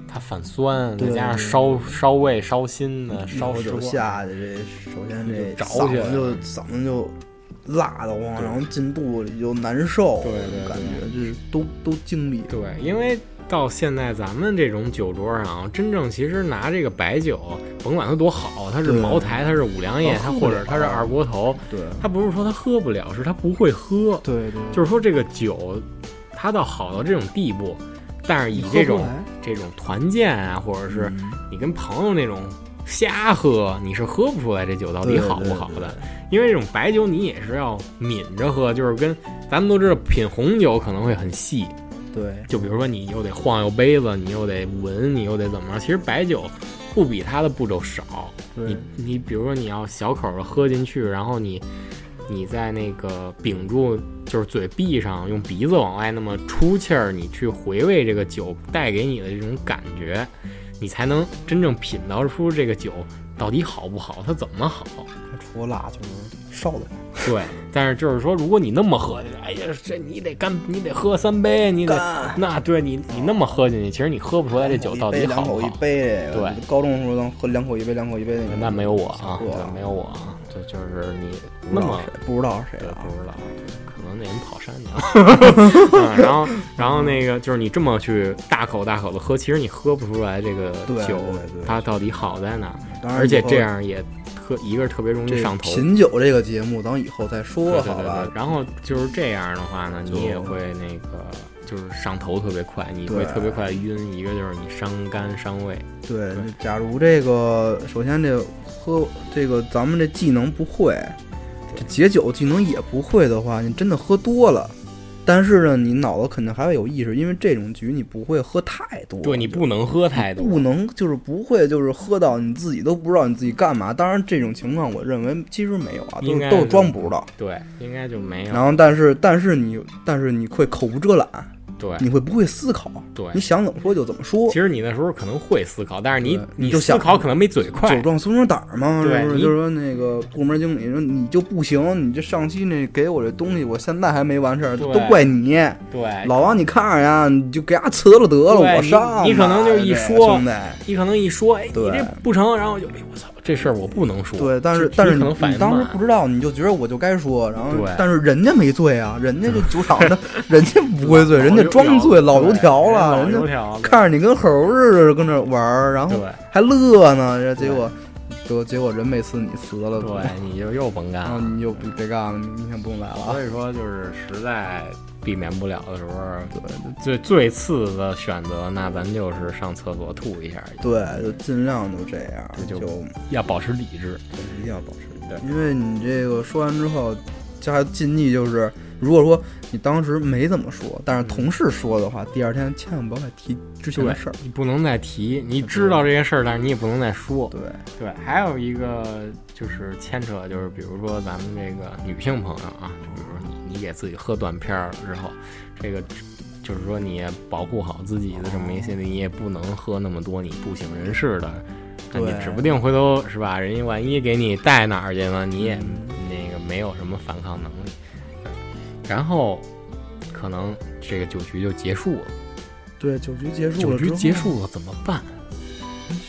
它反酸，再加上烧烧胃、烧心的、烧酒下去，这首先这着嗓去了子就嗓子就辣得慌，然后进肚里就难受，对对感觉就是都都经历。对，因为到现在咱们这种酒桌上，真正其实拿这个白酒，甭管它多好，它是茅台，它是五粮液，它或者它是二锅头，对它不是说它喝不了，是它不会喝。对对，就是说这个酒，它到好到这种地步，但是以这种这种团建啊，或者是嗯你跟朋友那种瞎喝，你是喝不出来这酒到底好不好的。因为这种白酒你也是要抿着喝，就是跟咱们都知道品红酒可能会很细，对就比如说你又得晃悠杯子，你又得闻，你又得怎么着？其实白酒不比它的步骤少。你你比如说你要小口的喝进去，然后你你在那个屏住，就是嘴闭上，用鼻子往外那么出气儿，你去回味这个酒带给你的这种感觉，你才能真正品到出这个酒到底好不好，它怎么好。它除了辣就是烧的。对，但是就是说，如果你那么喝，哎呀，这你得干，你得喝三杯，你得那对你你那么喝进去，其实你喝不出来这酒到底好不好两口一。杯，对高中的时候能喝两口一杯，两口一杯那个。那没有我啊，对，没有我啊，对，就是你那么不知道是谁对，啊？不知道，可能那人跑山去了。嗯然后，然后那个就是你这么去大口大口的喝，其实你喝不出来这个酒它到底好在哪儿，而且这样也特一个是特别容易上头。品酒这个节目，咱以后再说好吧，？然后就是这样的话呢，你也会那个就是上头特别快，你会特别快晕。一个就是你伤肝伤胃，对，假如这个首先这喝这个咱们这技能不会，这解酒技能也不会的话，你真的喝多了。但是呢，你脑子肯定还会有意识，因为这种局你不会喝太多，对你不能喝太多。不能就是不会就是喝到你自己都不知道你自己干嘛。当然这种情况，我认为其实没有啊，都是都是装不知道。对，应该就没有。然后但是但是你但是你会口无遮拦，对你会不会思考？对，你想怎么说就怎么说其。实你那时候可能会思考，但是你对你就想考可能没嘴快酒。壮怂人胆儿嘛，对是不是？就是说那个部门经理说你就不行，你这上期那给我这东西，我现在还没完事儿，都怪你。对，老王，你看着呀，你就给他辞了得了，我上吧。你可能就一说兄弟，你可能一说，哎，你这不成，然后就哎我操，这事儿我不能说。对，但是但是你你当时不知道，你就觉得我就该说，然后但是人家没醉啊，人家这酒厂的，人家不会醉，人家装醉，老油条了，老人家看着你跟猴似的跟那玩儿，然后还乐呢，这结果得结果人没辞你辞了，对，你就又甭干然后了。你就别别干了，你明天不用来了啊。所以说，就是实在避免不了的时候，对最最次的选择，那咱就是上厕所吐一下，对，就尽量就这样，就就要保持理智。一定要保持理对。智，因为你这个说完之后，加禁忌就是，如果说你当时没怎么说，但是同事说的话，第二天千万不要再提之前的事儿。你不能再提，你知道这些事儿，但是你也不能再说。对，对，还有一个就是牵扯，就是比如说咱们这个女性朋友啊，就比如说你你给自己喝断片儿了之后，这个就是说你也保护好自己的这么一些，你也不能喝那么多你不省人事的，那你指不定回头是吧？人家万一给你带哪儿去了，你也嗯那个没有什么反抗能力，对然后可能这个酒局就结束了，对，酒局结束了酒局结束了怎么办？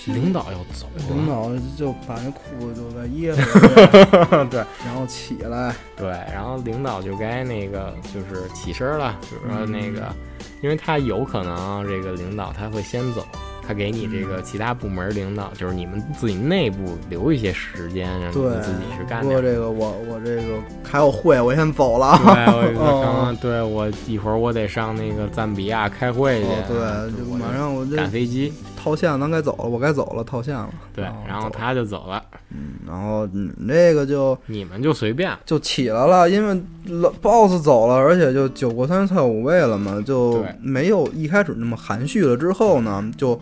领导要走了，领导就把那裤子就在掖着，对。然后起来，对，然后领导就该那个就是起身了，就是说那个，嗯因为他有可能这个领导他会先走，他给你这个其他部门领导，就是你们自己内部留一些时间，让你们自己去干不。过这个我我这个还有会，我先走了。对，我哦刚刚对我一会儿我得上那个赞比亚开会去，哦，对，马上我这赶飞机。套现，咱该走了，我该走了，套现了。对，然后他就走了，嗯，然后你这个就你们就随便。就起来了，因为老 boss 走了，而且就酒过三巡菜五味了嘛，就没有一开始那么含蓄了。之后呢，就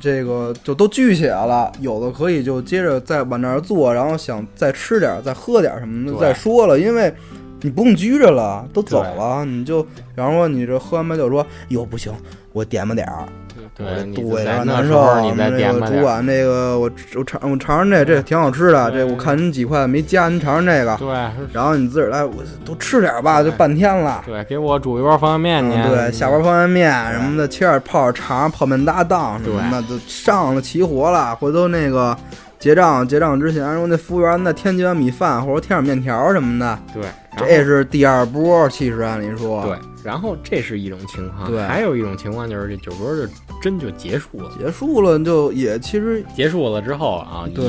这个就都聚起来了，有的可以就接着再往那儿坐，然后想再吃点儿、再喝点儿什么的再说了，因为。你不用拘着了，都走了，你就，比方说你这喝完白酒说，哟不行，我点吧点儿，我对，你这肚子有在点难受，那时候你个主。管这个我我尝我尝尝这，这挺好吃的，对这我看您几块没加，您尝尝这个，对然后你自个儿来，我都吃点吧，就半天了。对，给我煮一包方便面去。嗯，对，下包方便面什么的，切点泡点肠、泡面搭档什么的，就上了齐活了。回头那个结账结账之前，说那服务员再添几碗米饭或者添点面条什么的，对，这是第二波。其实按理说，对，然后这是一种情况，对还有一种情况就是这酒桌就真就结束了。结束了就也其实结束了之后啊，对，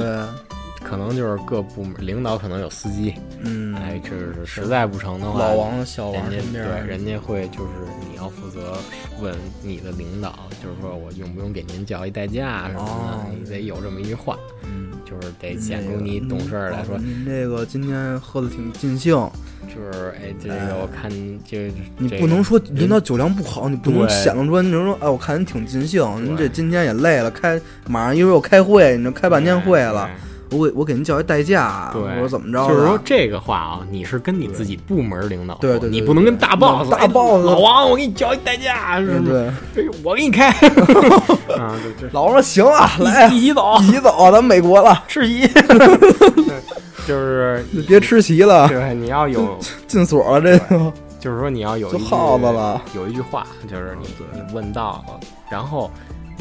可能就是各部门领导可能有司机，嗯，哎，就是实在不成的话，老王小王人家身边对人家会就是你要负责问你的领导，就是说我用不用给您叫一代驾什么的，哦你得有这么一句话，嗯。就是得显出你懂事儿来说，您这个今天喝的挺尽兴，就是哎，这个我看就你这个不能说领导酒量不好，你不能对。显露出，你就说，哎，我看您挺尽兴，您这今天也累了，开马上一会儿又开会，你这开半天会了，我给我给您叫一代驾，对，我说怎么着？就是说这个话啊，你是跟你自己部门领导说，对对对你不能跟大 boss 大哎 boss 老王，我给你叫一代驾，是不是？对我给你开 啊，对对老王说行啊，来一起走，一起走，咱们美国了，吃席，对就是你别吃席了，对，你要有，进锁了这个，就是说你要有就一句耗子了，有一句话，就是你你问到了，然后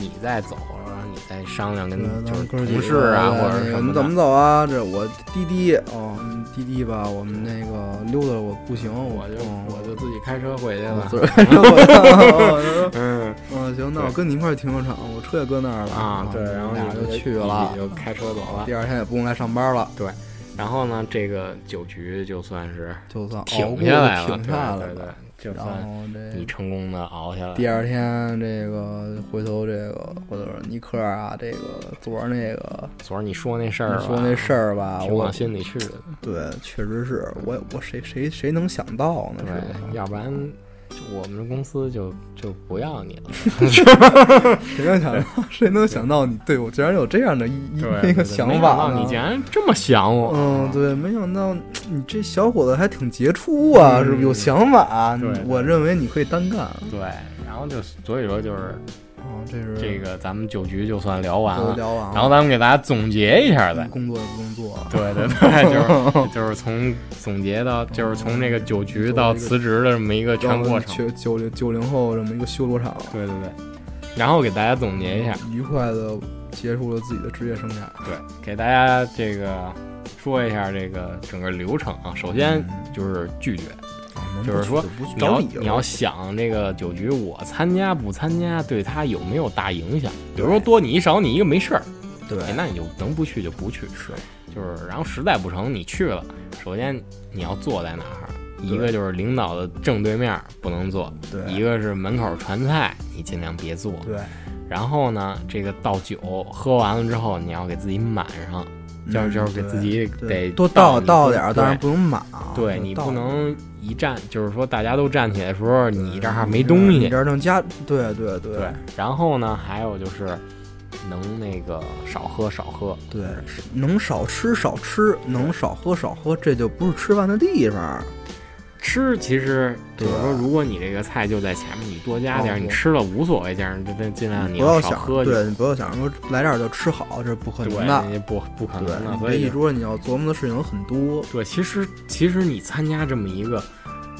你再走，然后你再商量跟就是同事啊或者什么你怎么走啊？这我滴滴哦，嗯滴滴吧，我们那个溜达我不行，我就嗯。我就自己开车回去了。嗯。嗯，行，那我跟你一块儿停车场，我车也搁那儿了。啊，对，然后俩你就去了，就开车走了。第二天也不用来上班了，对然后呢，这个酒局就算是就算熬挺过下来了，停下来对就然算后你这成功的熬下来。第二天这个回头这个回头尼克啊，这个昨儿那个昨儿你说那事儿，你说那事儿吧，我挺往心里去的。对，确实是我我谁谁谁能想到呢？对，要不然就我们这公司就就不要你了。谁能想到？谁能想到你对我竟然有这样的一一个想没法你竟然这么想我。嗯，对，没想到你这小伙子还挺杰出啊，嗯是不是有想法？我认为你可以单干。对，然后就所以说就是哦，这是这个咱们酒局就算聊完了，聊完了，然后咱们给大家总结一下再。工作也不用做了。对对对，就是 就是从总结到，就是从这个酒局到辞职的这么一个全过程。去九零九零后这么一个修罗场，对对对，然后给大家总结一下，愉快的结束了自己的职业生涯。对，给大家这个说一下这个整个流程啊。首先就是拒绝，就是说你要你要想这个酒局我参加不参加对他有没有大影响？比如说多你一少你一个没事儿，对哎，那你就能不去就不去。是，就是然后实在不成你去了，首先你要坐在哪儿？一个就是领导的正对面不能坐，对一个是门口传菜，你尽量别坐。对，然后呢，这个倒酒喝完了之后，你要给自己满上，就是嗯就是给自己对得多倒倒点儿，对但是不能满。对你不能一站，就是说大家都站起来的时候，你这儿没东西你这。儿正加，对对对对，然后呢，还有就是能那个少喝少喝。对，能少吃少吃，能少喝少喝，这就不是吃饭的地方。吃其实就是说，如果你这个菜就在前面，你多加点你吃了无所谓，这样就尽尽量你不要想，少喝对你不要想说来这儿就吃好，这是不可，能的。不不可能对，的。所以一桌你要琢磨的事情有很多。对，其实其实你参加这么一个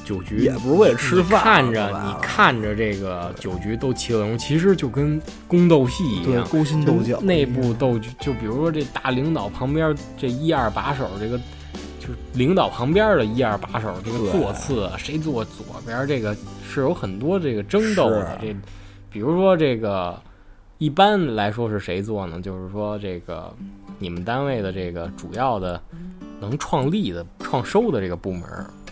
酒局，也不是为了吃饭看着你看着这个酒局都其乐融融，其实就跟宫斗戏一样，，对勾心斗角，内部斗，就比如说这大领导旁边这一二把手，这个就是领导旁边的一二把手，这个对座次谁坐左边，这个是有很多这个争斗的。这比如说这个一般来说是谁做呢？就是说这个你们单位的这个主要的能创立的、创收的这个部门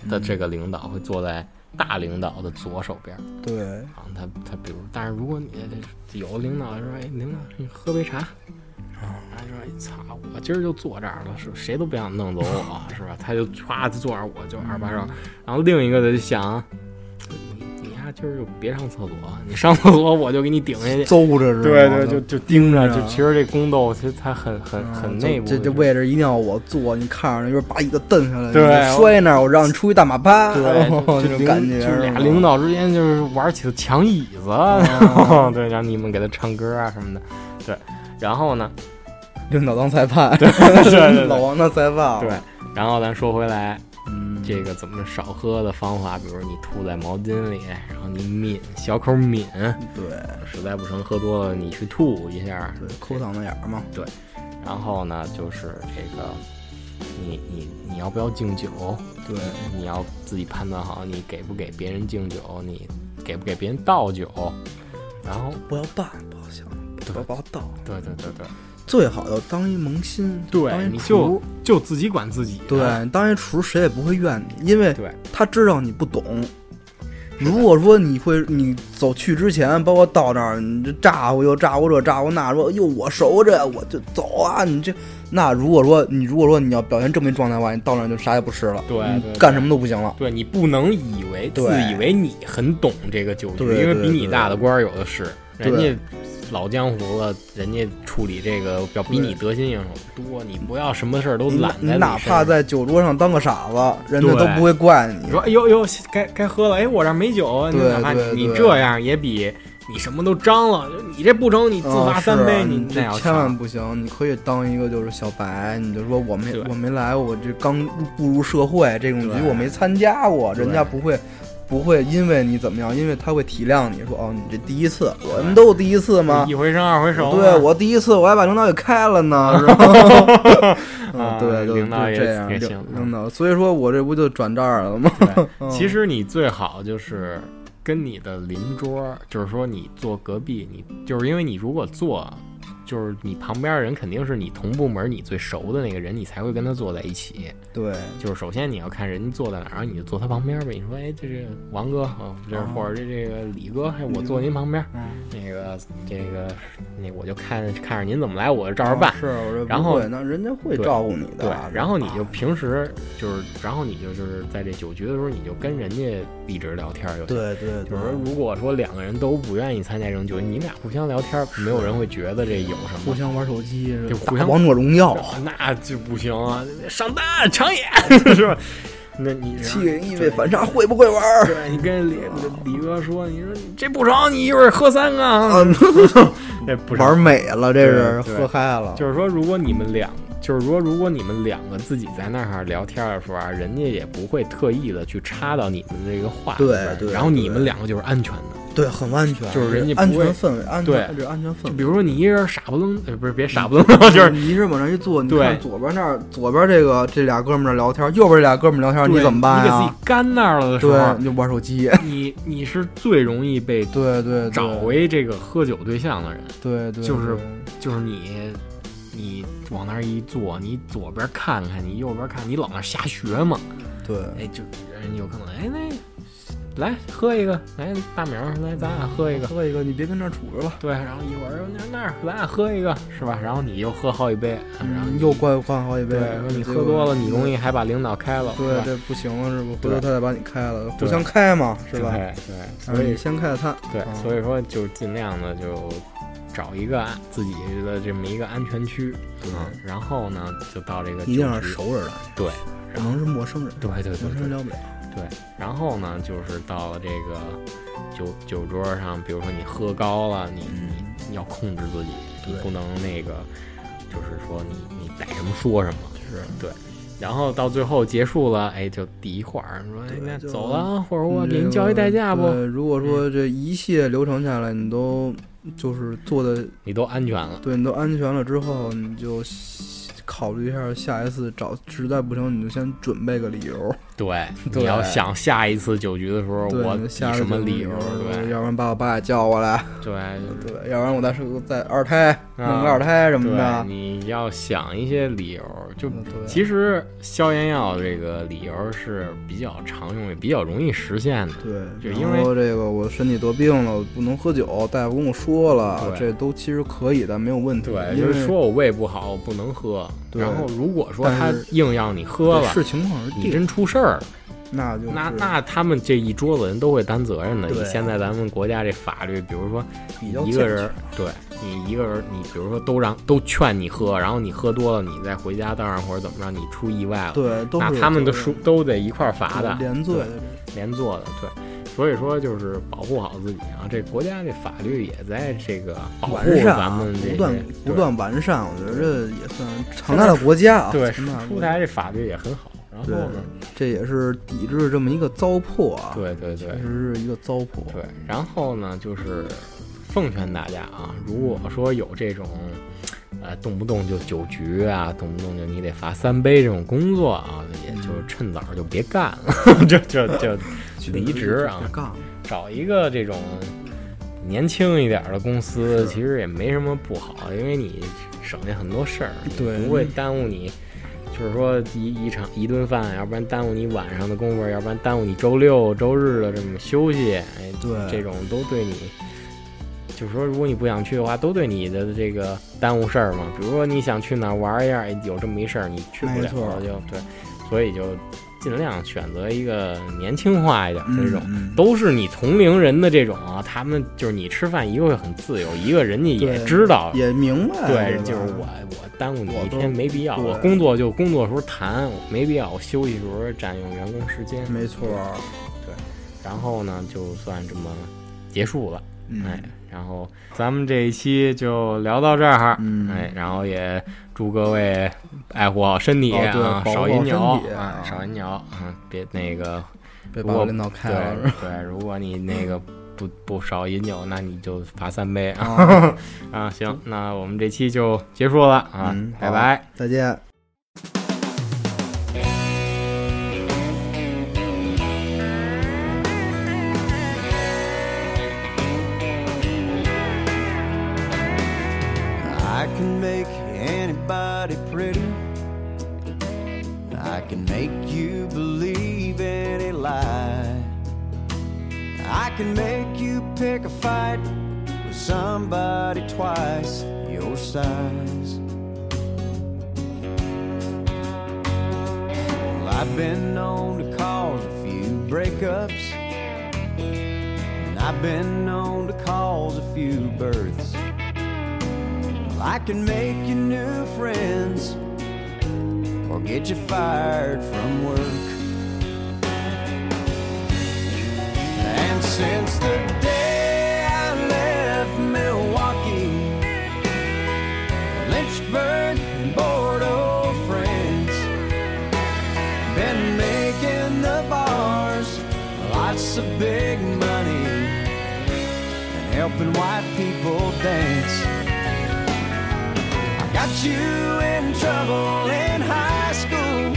的这个领导会坐在大领导的左手边。对，啊，他他比如，但是如果你这有的领导说，哎，领导你喝杯茶。啊，说哎操，我今儿就坐这儿了，是谁都不想弄走我，是吧？他就歘坐那儿，我就二把手。然后另一个的就想，你你呀，今儿就别上厕所，你上厕所我就给你顶下去，揍着是吧？对对，就就盯着，就其实这宫斗其实它很很很内部。这这位置一定要我坐，你看着就是把椅子蹬下来，对，摔那儿，我让你出一大马趴，对，这种感觉，就是俩领导之间就是玩起了抢椅子，对，让你们给他唱歌啊什么的，对，然后呢？领导当裁判，对，老王当裁判，对。然后咱说回来，嗯，这个怎么少喝的方法，比如你吐在毛巾里，然后你抿小口抿，对，实在不成喝多了你去吐一下，对，抠嗓子眼儿嘛，对。然后呢，就是这个，你你你要不要敬酒？对，你要自己判断好，你给不给别人敬酒，你给不给别人倒酒，然后不要拌，不好想，不要不要倒，对对对对。最好要当一萌新，对，当一厨就自己管自己。对，当一厨谁也不会怨你，因为他知道你不懂。如果说你会，你走去之前，包括到那儿，你这咋呼又咋呼这咋呼那，说哟我熟着，我就走啊！你这那如果说你如果说你要表现这么一状态的话，你到那儿就啥也不吃了，对，干什么都不行了。对你不能以为自以为你很懂这个酒局，因为比你大的官有的是，人家。老江湖了，人家处理这个要比你得心应手多。你不要什么事儿都懒在你哪怕在酒桌上当个傻子，人家都不会怪你。你说：“哎呦呦，该该喝了。”哎，我这没酒。你哪怕你这样也比你什么都张了。你这不成，你自罚三杯，你这千万不行。你可以当一个就是小白，你就说我没我没来，我这刚步入社会，这种局我没参加过，人家不会。不会因为你怎么样，因为他会体谅你说哦，你这第一次，我们都有第一次吗？一回生二回熟。对我第一次，我还把领导给开了呢，是吧？对，领导也这样，领导。所以说我这不就转这儿了吗？其实你最好就是跟你的邻桌，就是说你坐隔壁，你就是因为你如果坐。就是你旁边人肯定是你同部门你最熟的那个人，你才会跟他坐在一起。对，就是首先你要看人家坐在哪儿，你就坐他旁边呗。你说，哎，这是王哥啊，这或者这这个李哥，哎我坐您旁边。那个这个那我就看看着您怎么来，我就照着办。是，我这然后那人家会照顾你的。对，然后你就平时就是，然后你就就是在这酒局的时候，你就跟人家一直聊天就行。对对，就是说，如果说两个人都不愿意参加这种酒，你俩互相聊天，没有人会觉得这有。互相玩手机，就互相王者荣耀，那就不行啊！上单抢野 是吧？那你七人一位反杀会不会玩？对你跟李李哥说，你说这不成，你一会儿喝三个，这不玩美了，这是喝嗨了。就是说，如果你们两。就是说，如果你们两个自己在那儿聊天的时候啊，人家也不会特意的去插到你们这个话，对对。然后你们两个就是安全的，对，很安全，就是人家安全氛围，安全这安全氛围。比如说你一人傻不愣，不是别傻不愣，就是你一人往那一坐，你看左边那儿，左边这个这俩哥们儿聊天，右边这俩哥们儿聊天，你怎么办呀？你给自己干那儿了的时候，你就玩手机。你你是最容易被对对找回这个喝酒对象的人，对对，就是就是你。你往那儿一坐，你左边看看，你右边看，你老那瞎学嘛？对，哎，就人有可能，哎，那来喝一个，来大明，来咱俩喝一个，喝一个，你别跟那儿杵着了。对，然后一会儿那那儿咱俩喝一个，是吧？然后你又喝好几杯，然后又灌灌好几杯。对，说你喝多了，你容易还把领导开了。对，这不行了，是不？回头他再把你开了，互相开嘛，是吧？对对，所以先开了他。对，所以说就尽量的就。找一个自己的这么一个安全区，嗯，然后呢，就到这个一定是熟人来，对，不能是陌生人，对对对，陌生人聊不了，对。然后呢，就是到了这个酒酒桌上，比如说你喝高了，你你你要控制自己，你不能那个，就是说你你逮什么说什么，是对。然后到最后结束了，哎，就第一话儿，说哎，那走了，或者我给你交一代驾不？如果说这一系列流程下来，你都。就是做的，你都安全了，对你都安全了之后，你就考虑一下，下一次找实在不行，你就先准备个理由。对，对你要想下一次酒局的时候，我什么理由？对要不然把我爸也叫过来，对对，要不然我再生个再二胎，弄啊个二胎什么对，的。你要想一些理由。就其实消炎药这个理由是比较常用，也比较容易实现的。对，就因为这个我身体得病了，我不能喝酒，大夫跟我说了，这都其实可以的，没有问题。对，因为就是说我胃不好，我不能喝。然后如果说他硬要你喝了，是情况而定，你真出事儿了，那就是那那他们这一桌子人都会担责任的。对以现在咱们国家这法律，比如说一个人，对你一个人，你比如说都让都劝你喝，然后你喝多了，你再回家道上或者怎么着，你出意外了，对，那他们都责任输都得一块儿罚的，连坐的连坐的，对。所以说，就是保护好自己啊！这国家这法律也在这个保护咱们这不断不断完善，我觉得这也算强大的国家啊。对出台这法律也很好。然后对呢，这也是抵制这么一个糟粕啊。对对对确实是一个糟粕。对，然后呢，就是奉劝大家啊，如果说有这种，呃，动不动就酒局啊，动不动就你得罚三杯这种工作啊，也就趁早就别干了，就就 就离职啊，干找一个这种年轻一点的公司，其实也没什么不好，因为你省下很多事儿，对不会耽误你。就是说一一场一顿饭，要不然耽误你晚上的功夫，要不然耽误你周六周日的这么休息，哎，对。这种都对你，就是说如果你不想去的话，都对你的这个耽误事儿嘛。比如说你想去哪儿玩一下，哎有这么一事儿你去不了了，就对，所以就尽量选择一个年轻化一点的这种。嗯嗯都是你同龄人的这种啊，他们就是你吃饭一个会很自由，一个人家也知道，也明白，对，就是我我耽误你一天没必要，我工作就工作时候谈，没必要我休息时候占用员工时间，没错对，然后呢就算这么结束了，嗯哎，然后咱们这一期就聊到这儿，嗯哎，然后也祝各位爱护好身体啊，少饮酒啊啊，少饮酒，啊，别那个。被如果把我领导开了对对，如果你那个不不少饮酒，那你就罚三杯啊啊，啊！行，那我们这期就结束了啊嗯，拜拜。再见。Can make you pick a fight with somebody twice your size. Well, I've been known to cause a few breakups. And I've been known to cause a few births. I can make you new friends or get you fired from work. And since the day I left Milwaukee, Lynchburg and Bordeaux, France, been making the bars lots of big money and helping white people dance. I got you in trouble in high school,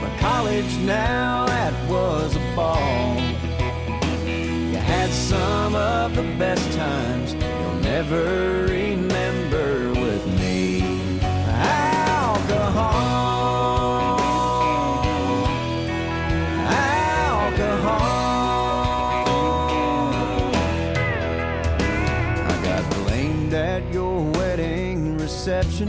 but college now that was a ball. Some of the best times you'll never remember with me. Alcohol, alcohol. I got blamed at your wedding reception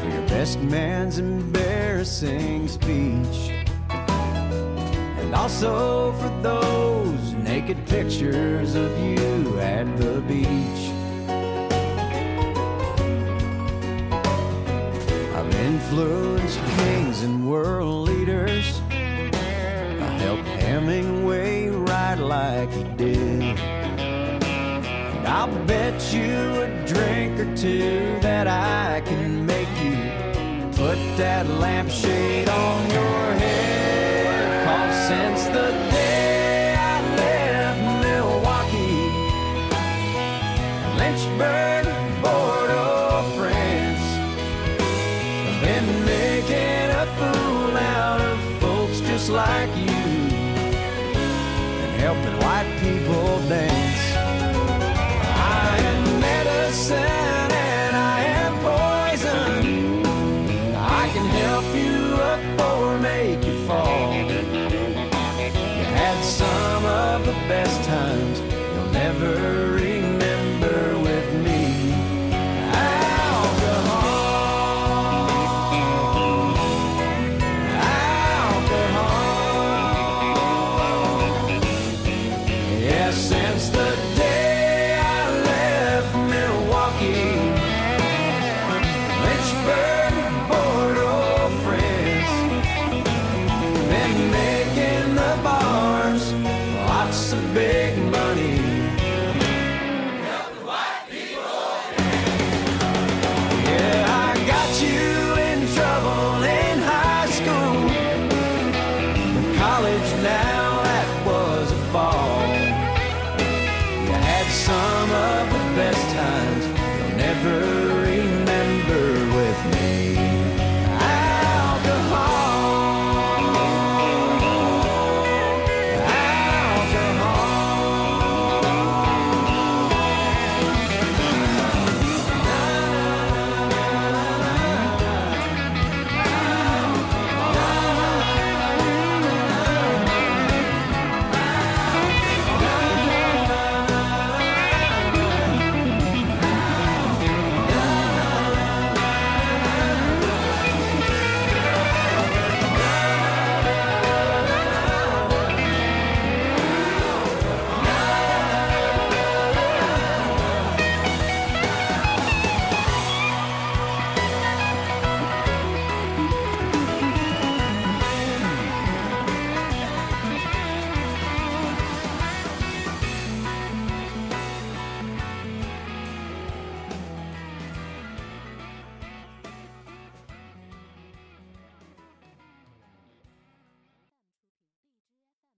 for your best man's embarrassing speech. Also for those naked pictures of you at the beach. I've influenced kings and world leaders. I helped Hemingway write like he did. And I'll bet you a drink or two that I can make you put that lampshade on your head. The day I left Milwaukee, Lynchburg,